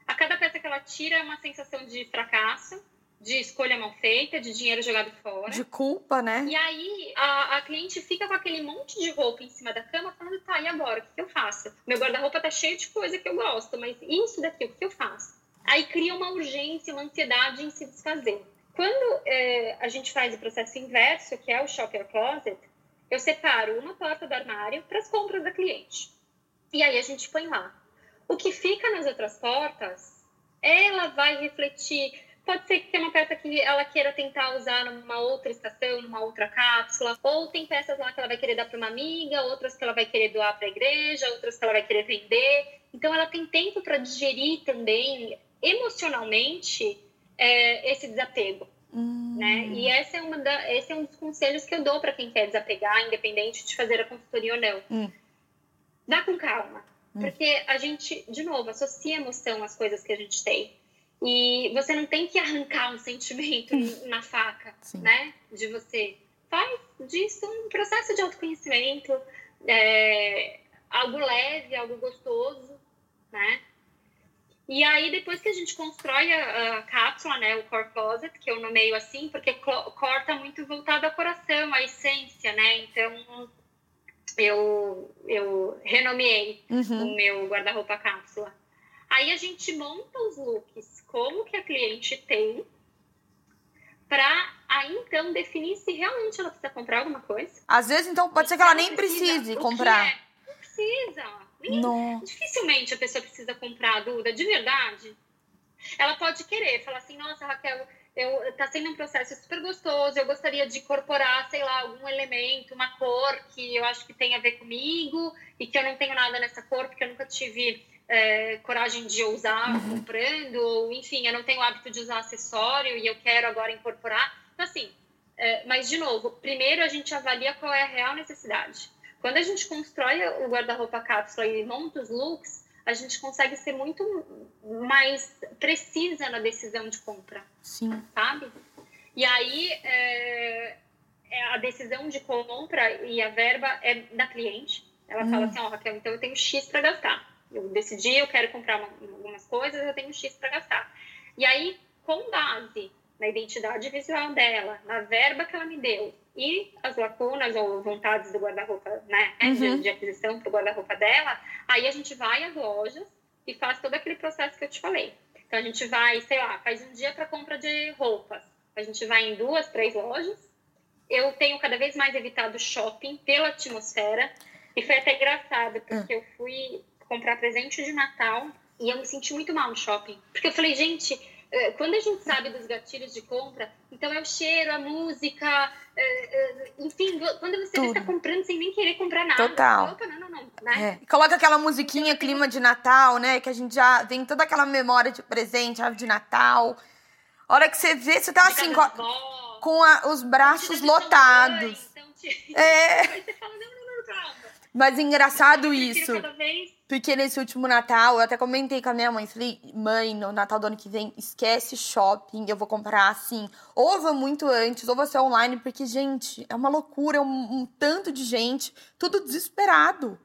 A cada peça que ela tira é uma sensação de fracasso, de escolha mal feita, de dinheiro jogado fora. De culpa, né? E aí a, a cliente fica com aquele monte de roupa em cima da cama, falando, tá, e agora? O que, que eu faço? Meu guarda-roupa tá cheio de coisa que eu gosto, mas isso daqui, o que eu faço? Aí cria uma urgência, uma ansiedade em se desfazer. Quando é, a gente faz o processo inverso, que é o shopper closet, eu separo uma porta do armário para as compras da cliente. E aí a gente põe lá. O que fica nas outras portas, ela vai refletir. Pode ser que tenha uma peça que ela queira tentar usar numa outra estação, numa outra cápsula, ou tem peças lá que ela vai querer dar para uma amiga, outras que ela vai querer doar para a igreja, outras que ela vai querer vender. Então ela tem tempo para digerir também emocionalmente é, esse desapego. Hum. Né? E essa é uma da, esse é um dos conselhos que eu dou para quem quer desapegar, independente de fazer a consultoria ou não. Hum. Dá com calma. Hum. Porque a gente, de novo, associa emoção às coisas que a gente tem. E você não tem que arrancar um sentimento hum. na faca, Sim. né? De você. Faz disso um processo de autoconhecimento, é, algo leve, algo gostoso, né? E aí, depois que a gente constrói a, a, cápsula, né, o Core Closet, que eu nomeio assim, porque core tá muito voltado ao coração, à essência, né? Então, eu, eu renomeei uhum. o meu guarda-roupa cápsula. Aí a gente monta os looks como que a cliente tem para aí então definir se realmente ela precisa comprar alguma coisa. Às vezes, então, pode ser que ela nem precise comprar. É? Não precisa. Não. Dificilmente a pessoa precisa comprar a Duda, de verdade. Ela pode querer, falar assim, nossa, Raquel, eu, tá sendo um processo super gostoso, eu gostaria de incorporar, sei lá, algum elemento, uma cor que eu acho que tem a ver comigo e que eu não tenho nada nessa cor, porque eu nunca tive é, coragem de usar uhum. comprando, ou enfim, eu não tenho o hábito de usar acessório e eu quero agora incorporar. Então, assim, é, mas de novo, primeiro a gente avalia qual é a real necessidade. Quando a gente constrói o guarda-roupa cápsula e monta os looks, a gente consegue ser muito mais precisa na decisão de compra. Sim. Sabe? E aí, é, é a decisão de compra e a verba é da cliente. Ela hum. fala assim: Ó, oh, Raquel, então eu tenho X para gastar. Eu decidi, eu quero comprar uma, algumas coisas, eu tenho X para gastar. E aí, com base na identidade visual dela, na verba que ela me deu e as lacunas ou vontades do guarda-roupa, né, uhum. de, de aquisição para o guarda-roupa dela, aí a gente vai às lojas e faz todo aquele processo que eu te falei. Então a gente vai, sei lá, faz um dia para compra de roupas. A gente vai em duas, três lojas. Eu tenho cada vez mais evitado shopping pela atmosfera. E foi até engraçado, porque uhum. eu fui comprar presente de Natal e eu me senti muito mal no shopping. Porque eu falei, gente, quando a gente sabe dos gatilhos de compra, então é o cheiro, a música, é, é, enfim, quando você está comprando sem nem querer comprar nada. Total. Opa, não, não, não, né? É. Coloca aquela musiquinha, então, clima de Natal, né? Que a gente já tem toda aquela memória de presente, de Natal. A hora que você vê, você tá assim, com, a, com a, os braços lotados. Mãe, então, te... É. Aí você fala, não, não, não, calma. Mas engraçado isso. Cada vez porque nesse último Natal, eu até comentei com a minha mãe, falei, mãe, no Natal do ano que vem, esquece shopping, eu vou comprar assim, ou vou muito antes, ou vou ser online, porque, gente, é uma loucura, é um, um tanto de gente, tudo desesperado,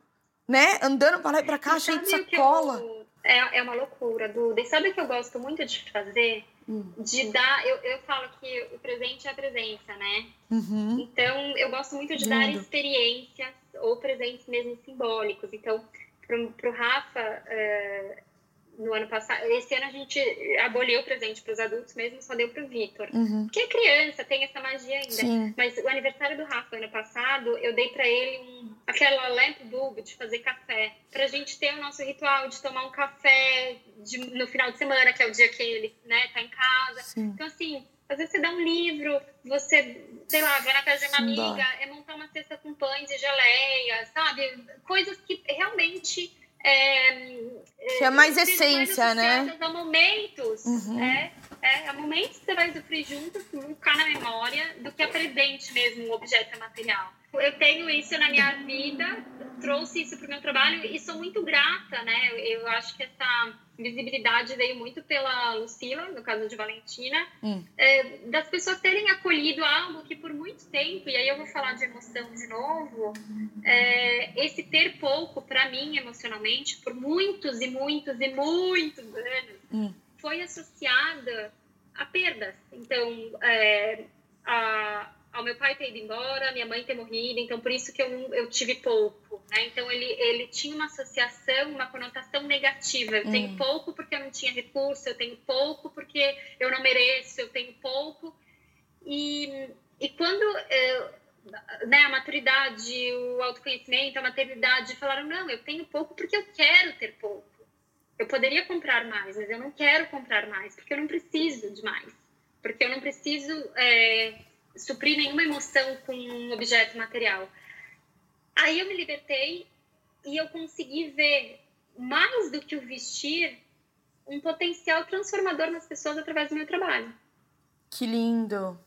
né? Andando pra lá e pra cá, cheio de sacola. Eu, é, é uma loucura, Duda. E sabe o que eu gosto muito de fazer? Hum. De dar, eu, eu falo que o presente é a presença, né? Uhum. Então, eu gosto muito de Lindo. dar experiências ou presentes mesmo simbólicos. Então, para o Rafa, uh, no ano passado, esse ano a gente aboliu o presente para os adultos mesmo, só deu para o Vitor. Uhum. Porque é criança, tem essa magia ainda. Sim. Mas o aniversário do Rafa, ano passado, eu dei para ele um, aquela lamp bulb de fazer café. Para a gente ter o nosso ritual de tomar um café de, no final de semana, que é o dia que ele né, tá em casa. Sim. Então, assim, às vezes você dá um livro, você, sei lá, vai na casa de uma amiga, é montar uma cesta com pães e geleia, sabe? Coisas que realmente. É, que é mais essência, né? A momentos, uhum. é, é, a momentos que você vai sofrer juntos, ficar na memória, do que a presente mesmo, um objeto material. Eu tenho isso na minha vida, trouxe isso para o meu trabalho e sou muito grata, né? Eu, acho que essa visibilidade veio muito pela Lucila, no caso de Valentina, hum. é, das pessoas terem acolhido algo que por muito tempo, e aí eu vou falar de emoção de novo, é, esse ter pouco para mim emocionalmente, por muitos e muitos e muitos anos, hum. foi associada a perdas. Então, é, a, ao meu pai ter ido embora, minha mãe ter morrido, então por isso que eu, eu tive pouco, né? Então ele, ele tinha uma associação, uma conotação negativa. Eu hum. tenho pouco porque eu não tinha recurso, eu tenho pouco porque eu não mereço, eu tenho pouco. E, e quando eu, né, a maturidade, o autoconhecimento, a maternidade falaram, não, eu tenho pouco porque eu quero ter pouco. Eu poderia comprar mais, mas eu não quero comprar mais, porque eu não preciso de mais. Porque eu não preciso... É, suprir nenhuma emoção com um objeto material. Aí eu me libertei e eu consegui ver mais do que o vestir um potencial transformador nas pessoas através do meu trabalho. Que lindo!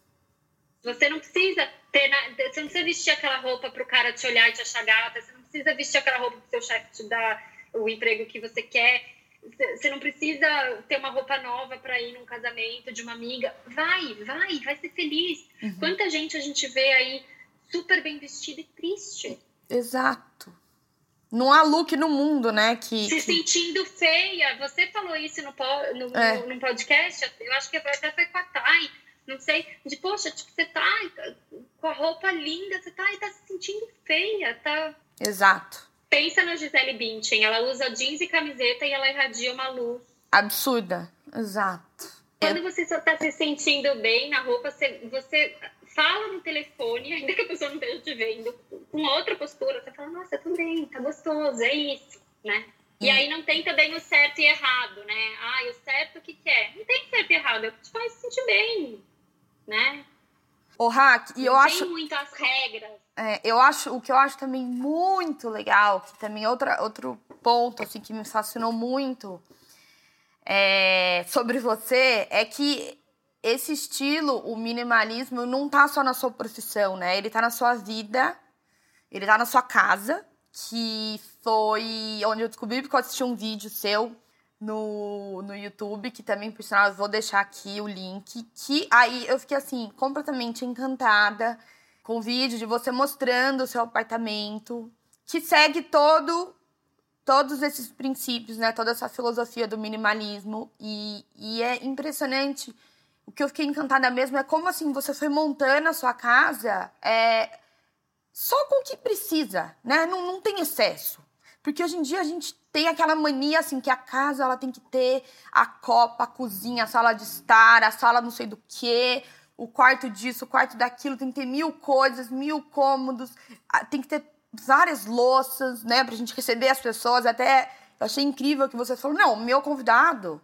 Você não precisa ter, você não precisa vestir aquela roupa para o cara te olhar e te achar gata. Você não precisa vestir aquela roupa para o seu chefe te dar o emprego que você quer. Você não precisa ter uma roupa nova para ir num casamento de uma amiga. Vai, vai, vai ser feliz. Uhum. Quanta gente a gente vê aí super bem vestida e triste. Exato. Não há look no mundo, né? Que, Se sentindo feia. Você falou isso no, no, é. no, no podcast, eu acho que até foi com a Thay. Não sei, de poxa, tipo, você tá com a roupa linda, você tá, tá se sentindo feia, tá. Exato. Pensa na Gisele Bündchen, ela usa jeans e camiseta e ela irradia uma luz. Absurda, exato. Quando você só tá se sentindo bem na roupa, você, você fala no telefone, ainda que a pessoa não esteja te vendo, com outra postura, você fala, nossa, tudo bem, tá gostoso, é isso, né? E aí não tem também o certo e errado, né? Ah, o certo o que, que é? Não tem certo e errado, é o que te faz se sentir bem, né? O hack, e eu não acho. Tem muitas regras. É, eu acho, o que eu acho também muito legal, que também é outra, outro ponto assim que me fascinou muito é, sobre você, é que esse estilo, o minimalismo, não tá só na sua profissão, né? Ele tá na sua vida, ele tá na sua casa, que foi onde eu descobri porque eu assisti um vídeo seu no, no YouTube, que também, por sinal, vou deixar aqui o link, que aí eu fiquei assim, completamente encantada com vídeo de você mostrando o seu apartamento, que segue todo todos esses princípios, né? Toda essa filosofia do minimalismo e, e é impressionante. O que eu fiquei encantada mesmo é como assim você foi montando a sua casa é, só com o que precisa, né? Não, não tem excesso. Porque hoje em dia a gente tem aquela mania assim que a casa ela tem que ter a copa, a cozinha, a sala de estar, a sala não sei do que, o quarto disso, o quarto daquilo, tem que ter mil coisas, mil cômodos, tem que ter várias louças, né, pra gente receber as pessoas. Até eu achei incrível que você falou: não, meu convidado,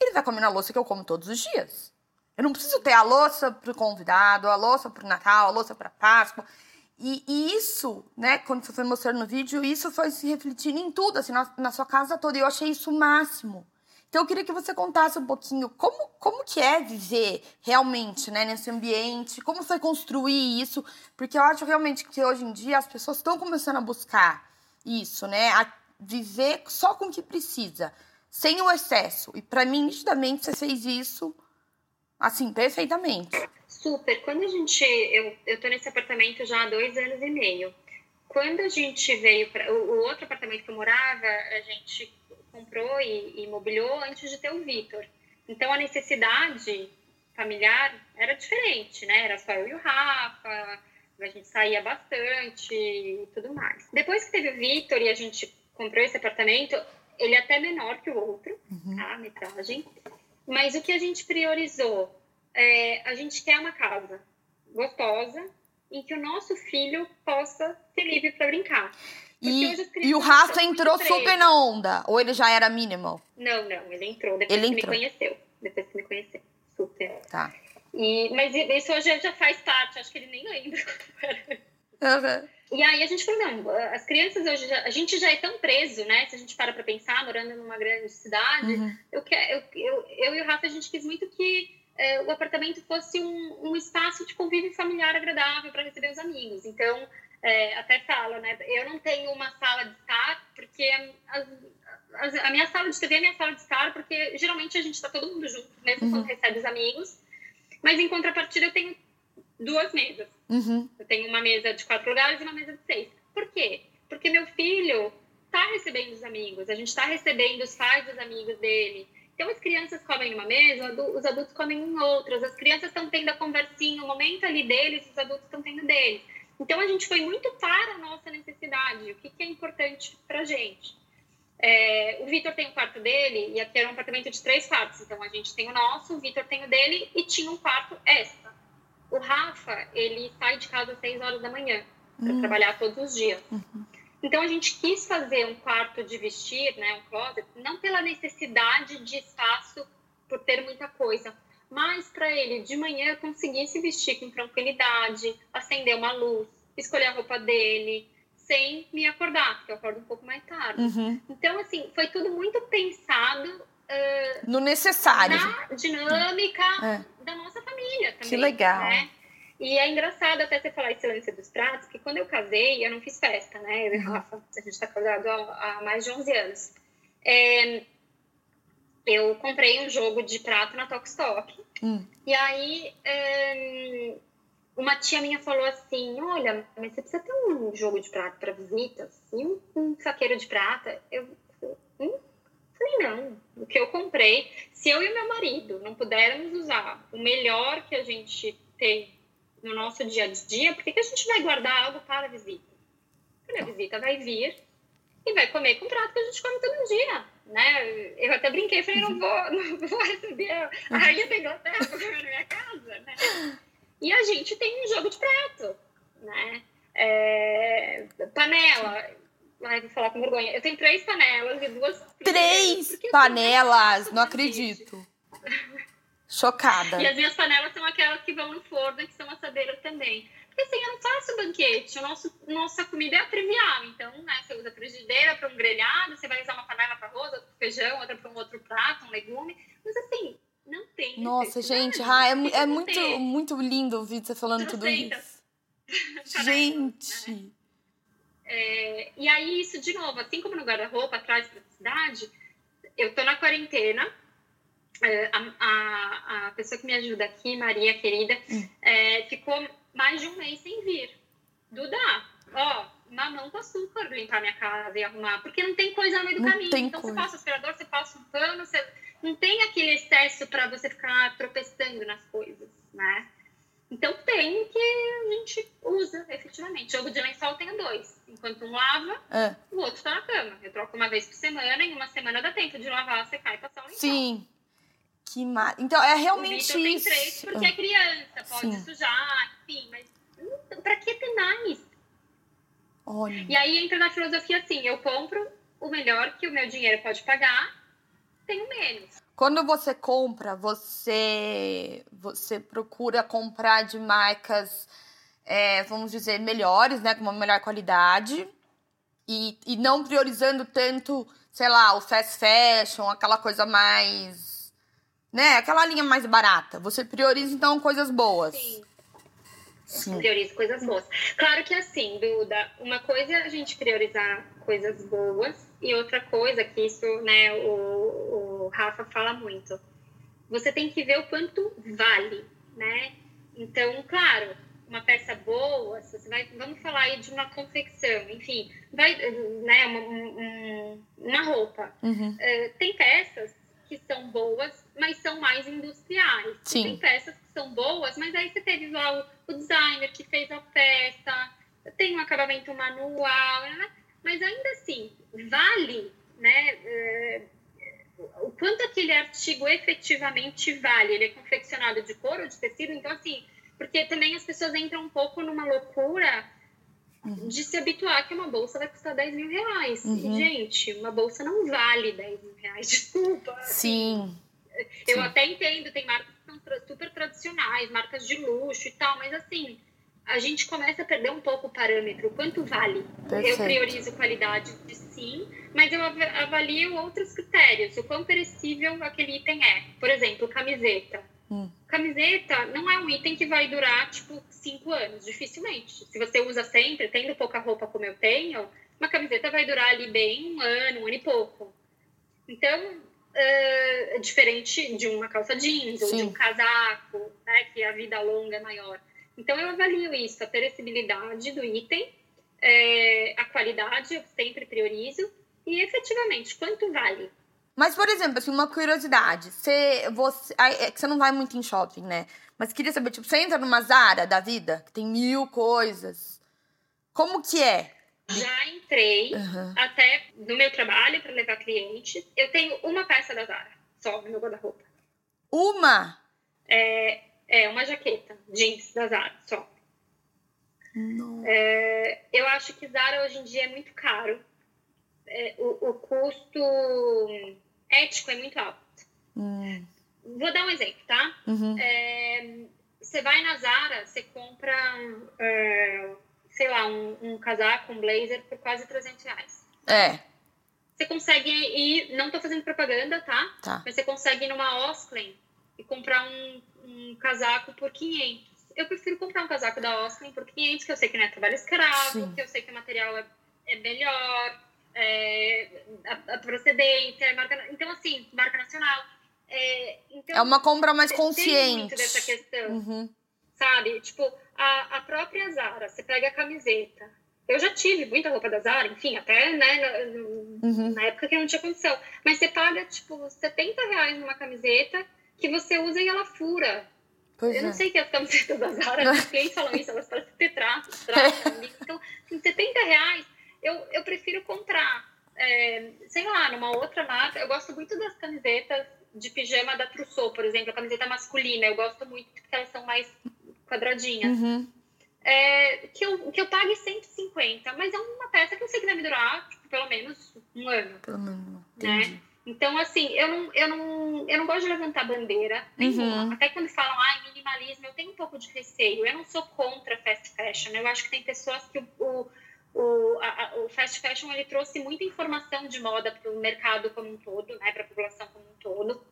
ele vai comer na louça que eu como todos os dias. Eu não preciso ter a louça pro convidado, a louça pro Natal, a louça pra Páscoa. E, e, isso, né, quando você foi mostrando no vídeo, isso foi se refletindo em tudo, assim, na, na sua casa toda. E eu achei isso o máximo. Então eu queria que você contasse um pouquinho como, como que é viver realmente né, nesse ambiente, como foi construir isso, porque eu acho realmente que hoje em dia as pessoas estão começando a buscar isso, né? A viver só com o que precisa, sem o excesso. E para mim, nitidamente, você fez isso assim, perfeitamente. Super. Quando a gente. Eu, eu tô nesse apartamento já há dois anos e meio. Quando a gente veio para. O, o, outro apartamento que eu morava, a gente comprou e, e mobiliou antes de ter o Vitor. Então a necessidade familiar era diferente, né? Era só eu e o Rafa, a gente saía bastante e tudo mais. Depois que teve o Vitor e a gente comprou esse apartamento, ele é até menor que o outro, uhum. tá? A metragem. Mas o que a gente priorizou? É, a gente quer uma casa gostosa em que o nosso filho possa ser livre para brincar. E, e, o Rafa entrou super na onda? Ou ele já era minimal? Não, não, ele entrou depois ele que entrou. me conheceu. Depois que me conheceu. Super. Tá. E, mas isso hoje já faz parte, acho que ele nem lembra Uhum. E aí a gente falou, não, as crianças hoje, já, a gente já é tão preso, né? Se a gente para pra pensar, morando numa grande cidade, uhum. eu, eu, eu, eu e o Rafa, a gente quis muito que é, o apartamento fosse um, um espaço de convívio familiar agradável para receber os amigos. Então, é, até fala, né? Eu não tenho uma sala de estar, porque as, as, a minha sala de TV é a minha sala de estar, porque geralmente a gente está todo mundo junto, mesmo uhum. quando recebe os amigos. Mas em contrapartida, eu tenho duas mesas. Uhum. Eu tenho uma mesa de quatro lugares e uma mesa de seis. Por quê? Porque meu filho está recebendo os amigos, a gente está recebendo os pais dos amigos dele. Então, as crianças comem numa mesa, os adultos comem em outras. As crianças estão tendo a conversinha, o momento ali deles, os adultos estão tendo deles. Então, a gente foi muito para a nossa necessidade, o que, que é importante para a gente. É, o Vitor tem o quarto dele, e aqui era um apartamento de três quartos. Então, a gente tem o nosso, o Vitor tem o dele, e tinha um quarto extra. O Rafa, ele sai de casa às seis horas da manhã, para uhum. trabalhar todos os dias. Uhum. Então, a gente quis fazer um quarto de vestir, né, um closet, não pela necessidade de espaço por ter muita coisa, mas para ele de manhã conseguir se vestir com tranquilidade, acender uma luz, escolher a roupa dele, sem me acordar, porque eu acordo um pouco mais tarde. Uhum. Então, assim, foi tudo muito pensado. Uh, no necessário. Na dinâmica é. da nossa família também. Que legal. Né? E é engraçado até você falar esse lance dos pratos, porque quando eu casei, eu não fiz festa, né? Eu e. Rafa, a gente está casado há, há, mais de 11 anos. É, eu comprei um jogo de prato na Tokstok. Hum. E aí, é, uma tia minha falou assim: Olha, mas você precisa ter um jogo de prato para visitas e um, um, saqueiro de prata. Eu hum? falei: Não, o que eu comprei, se eu e meu marido não pudermos usar o melhor que a gente tem no nosso dia a dia, por que, que a gente vai guardar algo para a visita? Porque a visita vai vir e vai comer com o prato que a gente come todo dia né? Eu até brinquei, falei, não vou, não vou receber a rainha da Inglaterra comer na minha casa, né? E a gente tem um jogo de prato, né? É, panela. Ai, vou falar com vergonha. Eu tenho três panelas e duas. Três panelas? Não acredito. Chocada. E as minhas panelas são aquelas que vão no forno, que são assadeiras também. Porque assim, eu não faço banquete. O nosso, nossa comida é trivial. Então, né, você usa frigideira para um grelhado, você vai usar uma panela para arroz, outra para feijão, outra para um outro prato, um legume. Mas assim, não tem. Nossa, gente, ah, é, é muito, muito lindo ouvir você falando tudo isso. gente. Né? É, e aí, isso, de novo, assim como no guarda-roupa, atrás da cidade, eu tô na quarentena. É, a, a, a, pessoa que me ajuda aqui, Maria querida, hum. é, ficou mais de um mês sem vir. Duda, ó, mamão com açúcar limpar minha casa e arrumar, porque não tem coisa no meio do não caminho. Então coisa. você passa o aspirador, você passa um pano, você não tem aquele excesso para você ficar tropeçando nas coisas, né? Então tem que a gente usa efetivamente. Jogo de lençol tenho dois. Enquanto um lava, é. o outro tá na cama. Eu troco uma vez por semana, em uma semana dá tempo de lavar, secar e passar o lençol. Sim. Que ma... Então é realmente o isso. tem três porque é criança, pode Sim. sujar, enfim, mas pra que ter mais? Olha. E aí entra na filosofia assim, eu compro o melhor que o meu dinheiro pode pagar tenho menos. Quando você compra, você, você procura comprar de marcas, é, vamos dizer, melhores, né? Com uma melhor qualidade. E, e não priorizando tanto, sei lá, o fast fashion, aquela coisa mais. Né? Aquela linha mais barata. Você prioriza, então, coisas boas. Sim. Sim. Prioriza coisas boas. Claro que assim, Duda, uma coisa é a gente priorizar coisas boas e outra coisa que isso, né, o, o Rafa fala muito. Você tem que ver o quanto vale, né? Então, claro, uma peça boa, você vai, vamos falar aí de uma confecção, enfim, vai, né, uma, um, uma roupa. Uhum. Uh, tem peças que são boas, mas são mais industriais. Sim. Tem peças que são boas, mas aí você teve lá o, o designer que fez a peça, tem um acabamento manual, né? mas ainda assim, vale, né? Uh, o quanto aquele artigo efetivamente vale? Ele é confeccionado de couro ou de tecido? Então, assim, porque também as pessoas entram um pouco numa loucura uhum. de se habituar que uma bolsa vai custar 10 mil reais. Uhum. E, gente, uma bolsa não vale 10 mil reais, desculpa. Sim. Eu Sim. até entendo, tem marcas que são super tradicionais, marcas de luxo e tal, mas assim, a gente começa a perder um pouco o parâmetro. Quanto vale? Perfeito. Eu priorizo qualidade, sim, mas eu avalio outros critérios. O quão perecível aquele item é. Por exemplo, camiseta. Camiseta não é um item que vai durar, tipo, cinco anos, dificilmente. Se você usa sempre, tendo pouca roupa como eu tenho, uma camiseta vai durar ali bem um ano, um ano e pouco. Então, é diferente de uma calça jeans Sim. ou de um casaco, né, que a vida longa é maior. Então, eu avalio isso, a perecibilidade do item, é, a qualidade, eu sempre priorizo, e efetivamente, quanto vale? Mas, por exemplo, assim, uma curiosidade. Você, você, é que você não vai muito em shopping, né? Mas queria saber, tipo, você entra numa Zara da vida, que tem mil coisas. Como que é? Já entrei, Uhum. até no meu trabalho, para levar clientes. Eu tenho uma peça da Zara, só no meu guarda-roupa. Uma? É, é uma jaqueta jeans da Zara, só. É, eu acho que Zara hoje em dia é muito caro. É, o, o custo ético é muito alto. Hum. Vou dar um exemplo, tá? Uhum. É, você vai na Zara, você compra, é, sei lá, um, um casaco, um blazer por quase 300 reais. É, Você consegue ir, não tô fazendo propaganda, tá? tá. Mas você consegue ir numa Osklen e comprar um, um casaco por 500. Eu prefiro comprar um casaco da Osklen por 500, que eu sei que não é trabalho escravo, Sim. que eu sei que o material é, é melhor, é, a, a procedência, marca, então assim, marca nacional. É, então, É uma compra mais consciente. dessa questão Uhum. sabe? Tipo, a, a própria Zara, você pega a camiseta. Eu já tive muita roupa da Zara, enfim, até né, na, Uhum. na época que não tinha condição. Mas você paga, tipo, 70 reais numa camiseta que você usa e ela fura. Pois Eu não é. sei que as camisetas da Zara, clientes falam isso, elas parecem tetra, tetra, Então, assim, 70 reais, eu, eu prefiro comprar, é, sei lá, numa outra marca. Eu gosto muito das camisetas de pijama da Trousseau, por exemplo, a camiseta masculina. Eu gosto muito porque elas são mais quadradinhas. Uhum. É, que, eu, que eu pague 150, mas é uma peça que eu sei que vai me durar, tipo, pelo menos um ano. Pelo menos. Né? Então, assim, eu não, eu não, eu não gosto de levantar bandeira. Uhum. Até quando falam, ai, minimalismo, eu tenho um pouco de receio. Eu não sou contra fast fashion. Eu acho que tem pessoas que o, o, o, a- o fast fashion ele trouxe muita informação de moda para o mercado como um todo, né, para a população como um todo.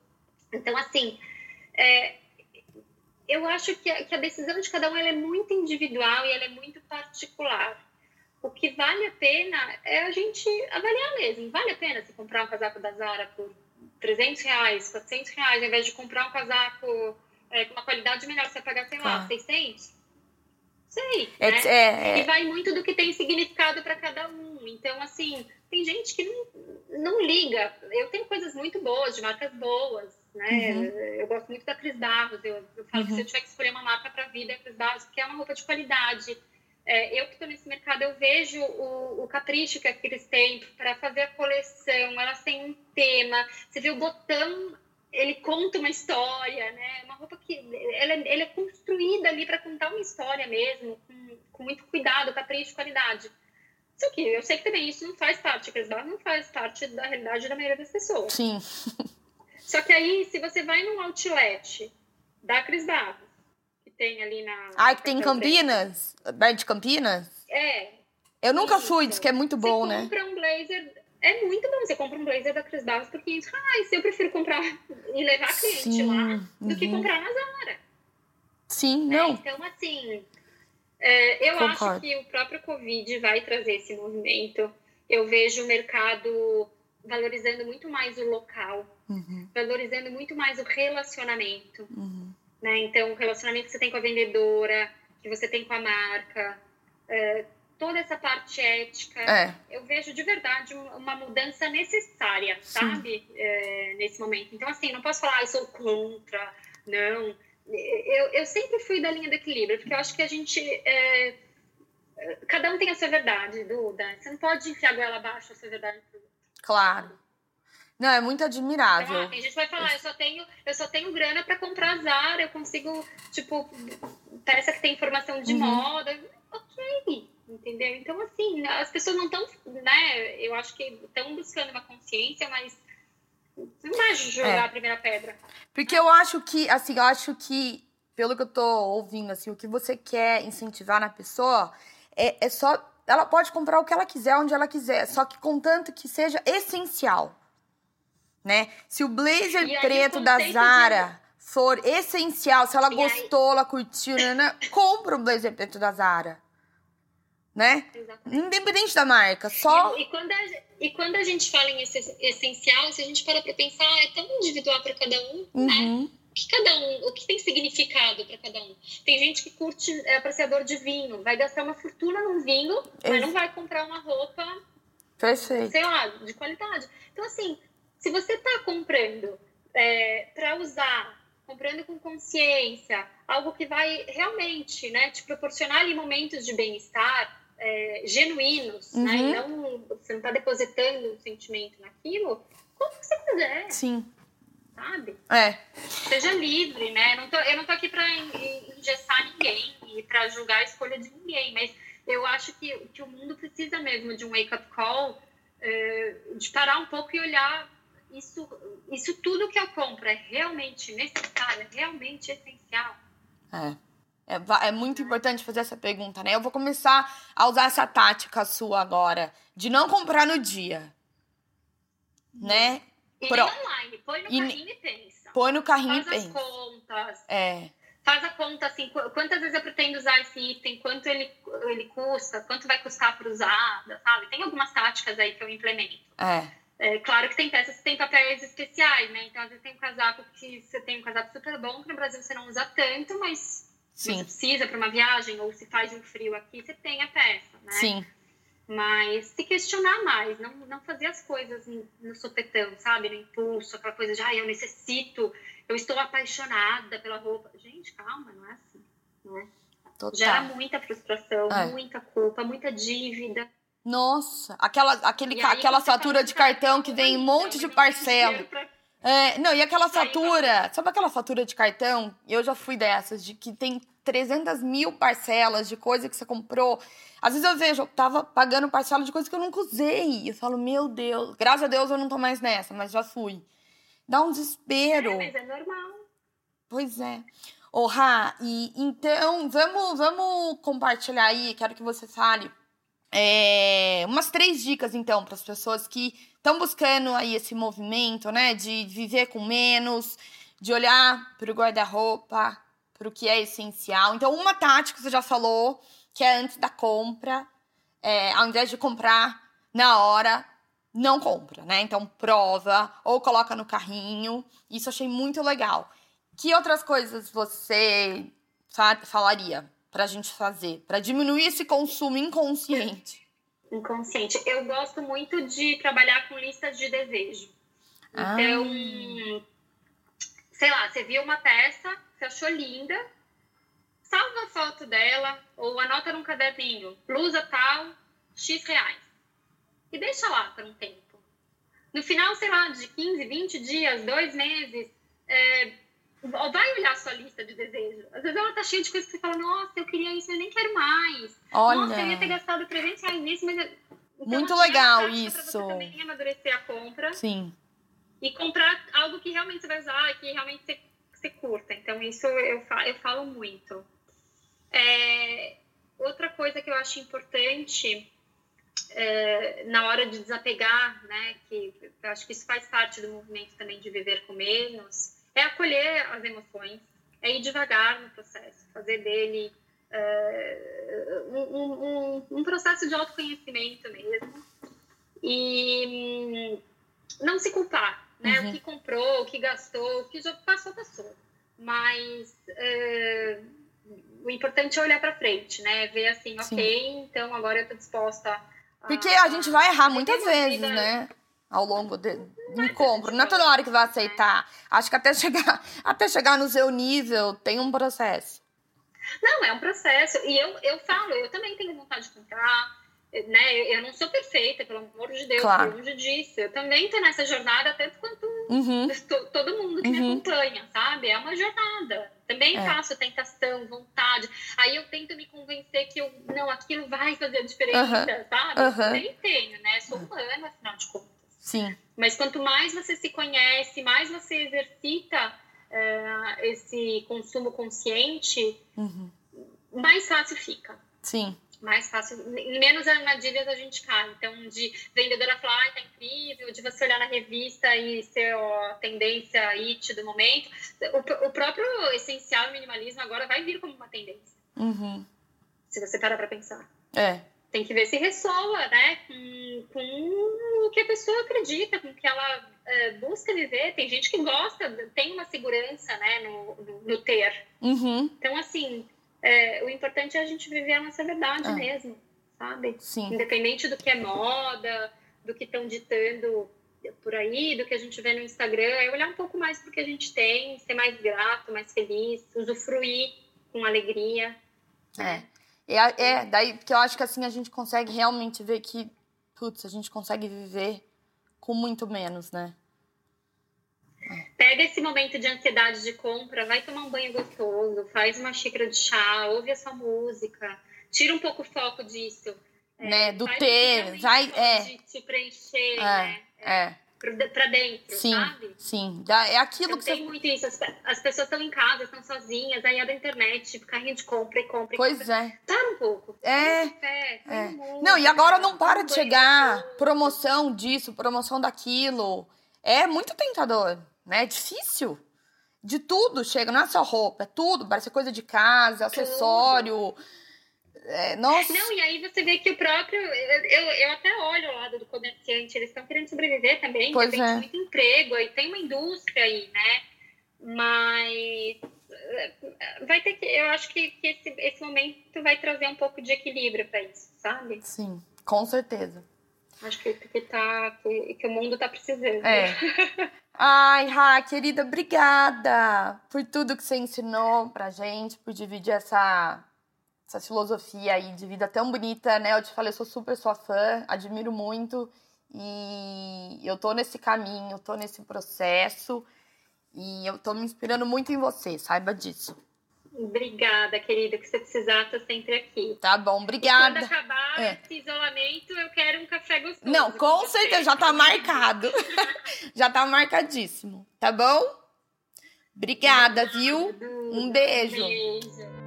Então, assim, é, eu acho que a, que a decisão de cada um ela é muito individual e ela é muito particular. O que vale a pena é a gente avaliar mesmo. Vale a pena você comprar um casaco da Zara por 300 reais, 400 reais, ao invés de comprar um casaco é, com uma qualidade melhor, você vai pagar, sei lá, Tá. 600? Sei, É, né? é, E é. vai muito do que tem significado para cada um. Então, assim, tem gente que não, não liga. Eu tenho coisas muito boas, de marcas boas, né? Uhum. Eu gosto muito da Cris Barros. Eu, eu falo que Uhum. se eu tiver que escolher uma marca para vida, é a Cris Barros, porque é uma roupa de qualidade. É, eu que estou nesse mercado, eu vejo o, o capricho que a Cris tem para fazer a coleção. Elas têm um tema. Você vê o botão, ele conta uma história, né? Uma roupa que ela, é- ela é construída ali para contar uma história mesmo, com, com muito cuidado, capricho, qualidade. Só que eu sei que também isso não faz parte, a Cris Barros não faz parte da realidade da maioria das pessoas. Sim. Só que aí, se você vai num outlet da Cris Barros, que tem ali na. Ai, que tem em Campinas? Perto de Campinas? É. Eu nunca Isso. fui, diz que é muito bom, você né? compra um blazer. É muito bom. Você compra um blazer da Cris Barros por 500 reais. Eu prefiro comprar e levar cliente Sim, lá do que uhum. comprar na Zara. Sim, né? não. Então, assim, é, eu Concordo. acho que o próprio Covid vai trazer esse movimento. eu vejo o mercado valorizando muito mais o local, uhum. valorizando muito mais o relacionamento. Uhum. Né? Então, o relacionamento que você tem com a vendedora, que você tem com a marca, é, toda essa parte ética, é. eu vejo de verdade uma mudança necessária, Sim. sabe? É, nesse momento. Então, assim, não posso falar, ah, eu sou contra, não. Eu, eu sempre fui da linha do equilíbrio, porque eu acho que a gente. É, cada um tem a sua verdade, Duda. Você não pode enfiar a goela abaixo a sua verdade Claro. Não, é muito admirável. Então, a gente vai falar, eu só tenho, eu só tenho grana para comprar Zara, eu consigo, tipo, peça que tem informação de uhum. moda. Ok, entendeu? Então, assim, as pessoas não estão, né? Eu acho que estão buscando uma consciência, mas não vai jogar é. a primeira pedra. Porque eu acho que, assim, eu acho que, pelo que eu tô ouvindo, assim, o que você quer incentivar na pessoa é, é só ela pode comprar o que ela quiser, onde ela quiser, só que contanto que seja essencial, né? Se o blazer aí, preto da Zara de... for essencial, se ela e gostou, aí... ela curtiu, né, compra o blazer preto da Zara, né? Exatamente. Independente da marca, só... E, e, quando a, e quando a gente fala em essencial, se a gente para pra pensar, é tão individual para cada um, né? uhum. né? o que cada um, o que tem significado para cada um. Tem gente que curte é apreciador de vinho, vai gastar uma fortuna num vinho, mas não vai comprar uma roupa, Perfeito. sei lá, de qualidade. Então assim, se você está comprando é, para usar, comprando com consciência, algo que vai realmente, né, te proporcionar ali momentos de bem-estar é, genuínos, né, uhum. né, não você não está depositando um sentimento naquilo, como você quiser. Sim sabe? É. Seja livre, né? Eu não tô, eu não tô aqui para engessar ninguém e para julgar a escolha de ninguém, mas eu acho que, que o mundo precisa mesmo de um wake-up call, é, de parar um pouco e olhar isso, isso tudo que eu compro é realmente necessário, é realmente essencial. É. É, é, muito importante fazer essa pergunta, né? Eu vou começar a usar essa tática sua agora, de não comprar no dia. Né? E Pro... online, põe no e... carrinho e pensa. Põe no carrinho Faz e pensa. Faz as contas. É. Faz a conta, assim, quantas vezes eu pretendo usar esse item, quanto ele, ele custa, quanto vai custar para usar, sabe? Tem algumas táticas aí que eu implemento. É. É, claro que tem peças que tem papéis especiais, né? Então, às vezes tem um casaco que você tem um casaco super bom, que no Brasil você não usa tanto, mas Sim. você precisa para uma viagem, ou se faz um frio aqui, você tem a peça, né? Sim. Mas se questionar mais, não, não fazer as coisas no sopetão, sabe? No impulso, aquela coisa de, ah, eu necessito, eu estou apaixonada pela roupa. Gente, calma, não é assim, não é? Total. Gera muita frustração, é. muita culpa, muita dívida. Nossa, aquela, aquele, aquela fatura de cartão que vem um monte de parcela. É, não, e aquela fatura, sabe aquela fatura de cartão? Eu já fui dessas, de que tem 300 mil parcelas de coisa que você comprou. Às vezes eu vejo, eu tava pagando parcela de coisa que eu nunca usei. Eu falo, meu Deus, graças a Deus eu não tô mais nessa, mas já fui. Dá um desespero. É, mas é normal. Pois é. Ô, Rá, e então, vamos, vamos compartilhar aí, quero que você fale é, umas três dicas, então, para as pessoas que estão buscando aí esse movimento, né, de viver com menos, de olhar para o guarda-roupa, para o que é essencial. Então, uma tática você já falou, que é antes da compra, é, ao invés de comprar na hora, não compra, né? Então, prova ou coloca no carrinho. Isso achei muito legal. Que outras coisas você falaria? para a gente fazer, para diminuir esse consumo inconsciente? Inconsciente. Eu gosto muito de trabalhar com listas de desejo. Ah. Então, sei lá, você viu uma peça, você achou linda, salva a foto dela ou anota num caderninho, blusa tal, X reais. E deixa lá por um tempo. No final, sei lá, de 15, 20 dias, dois meses, é, vai olhar sua lista de desejos. Às vezes ela tá cheia de coisas que você fala, nossa, eu queria isso, eu nem quero mais. Olha. Nossa, eu ia ter gastado 300 reais nisso, mas... Então, Muito legal isso. Pra você também amadurecer a compra. Sim. E comprar algo que realmente você vai usar, que realmente você, você curta. Então, isso eu, falo, eu falo muito. É, outra coisa que eu acho importante é, na hora de desapegar, né, que eu acho que isso faz parte do movimento também de viver com menos, é acolher as emoções, é ir devagar no processo, fazer dele uh, um, um, um, processo de autoconhecimento mesmo. e hum, não se culpar, né? Uhum. O que comprou, o que gastou, o que já passou, passou. Mas uh, o importante é olhar para frente, né? Ver assim, Sim. ok, então agora eu tô disposta a, Porque a gente vai errar muitas vezes, vida... né? Ao longo de, do compro. Não é toda hora que vai aceitar. Acho que até chegar, até chegar no seu nível tem um processo. Não, é um processo. E eu, eu falo, eu também tenho vontade de comprar né, eu não sou perfeita, pelo amor de Deus, claro. longe disso. Eu também tô nessa jornada tanto quanto uhum. todo mundo que uhum. me acompanha, sabe? É uma jornada. Também é. faço tentação, vontade. Aí eu tento me convencer que eu, não, aquilo vai fazer a diferença, uhum. sabe? Também tenho, né? Sou humana, afinal de contas. Sim. Mas quanto mais você se conhece, mais você exercita uh, esse consumo consciente, uhum. mais fácil fica. Sim mais fácil, menos armadilhas a gente cai. Então, de vendedora falar, ah, tá incrível, de você olhar na revista e ser a tendência it do momento. O, o, próprio essencial minimalismo agora vai vir como uma tendência. Uhum. Se você parar pra pensar. É. Tem que ver se ressoa, né, com, com o que a pessoa acredita, com o que ela é, busca viver. Tem gente que gosta, tem uma segurança, né, no, no, no ter. Uhum. Então, assim, é, o importante é a gente viver a nossa verdade ah. mesmo, sabe? Sim. Independente do que é moda, do que estão ditando por aí, do que a gente vê no Instagram, é olhar um pouco mais pro que a gente tem, ser mais grato, mais feliz, usufruir com alegria. É. É, é daí que eu acho que assim a gente consegue realmente ver que, putz, a gente consegue viver com muito menos, né? Pega esse momento de ansiedade de compra, vai tomar um banho gostoso, faz uma xícara de chá, ouve a sua música, tira um pouco o foco disso. É, né, do ter, vai, é. te preencher, é, né? É. Pra dentro, sim, sabe? Sim, é aquilo que tem você... muito isso. As, as pessoas estão em casa, estão sozinhas, aí é da internet, tipo, carrinho de compra e compra. Pois compra. é. Para um pouco. É. Fé, é. Não, e agora não para de chegar promoção disso, promoção daquilo. É muito tentador né? É difícil. De tudo chega, não é só roupa, é tudo, parece coisa de casa, acessório. É, nossa. Não, e aí você vê que o próprio. Eu, eu até olho o lado do comerciante, eles estão querendo sobreviver também, pois tem é. muito emprego, aí tem uma indústria aí, né? Mas eh, vai ter que. Eu acho que, que esse, esse momento vai trazer um pouco de equilíbrio para isso, sabe? Sim, com certeza. Acho que, que, tá, que, que o mundo tá precisando. É. Ai, Rá, querida, obrigada por tudo que você ensinou pra gente, por dividir essa, essa filosofia aí de vida tão bonita, né? Eu te falei, eu sou super sua fã, admiro muito e eu tô nesse caminho, tô nesse processo e eu tô me inspirando muito em você, saiba disso. Obrigada, querida. Que você precisar, tô sempre aqui. Tá bom, obrigada. E quando acabar é. esse isolamento, eu quero um café gostoso. Não, com, com certeza, já tá marcado. já tá marcadíssimo, tá bom? Obrigada, viu? Um beijo. Um beijo.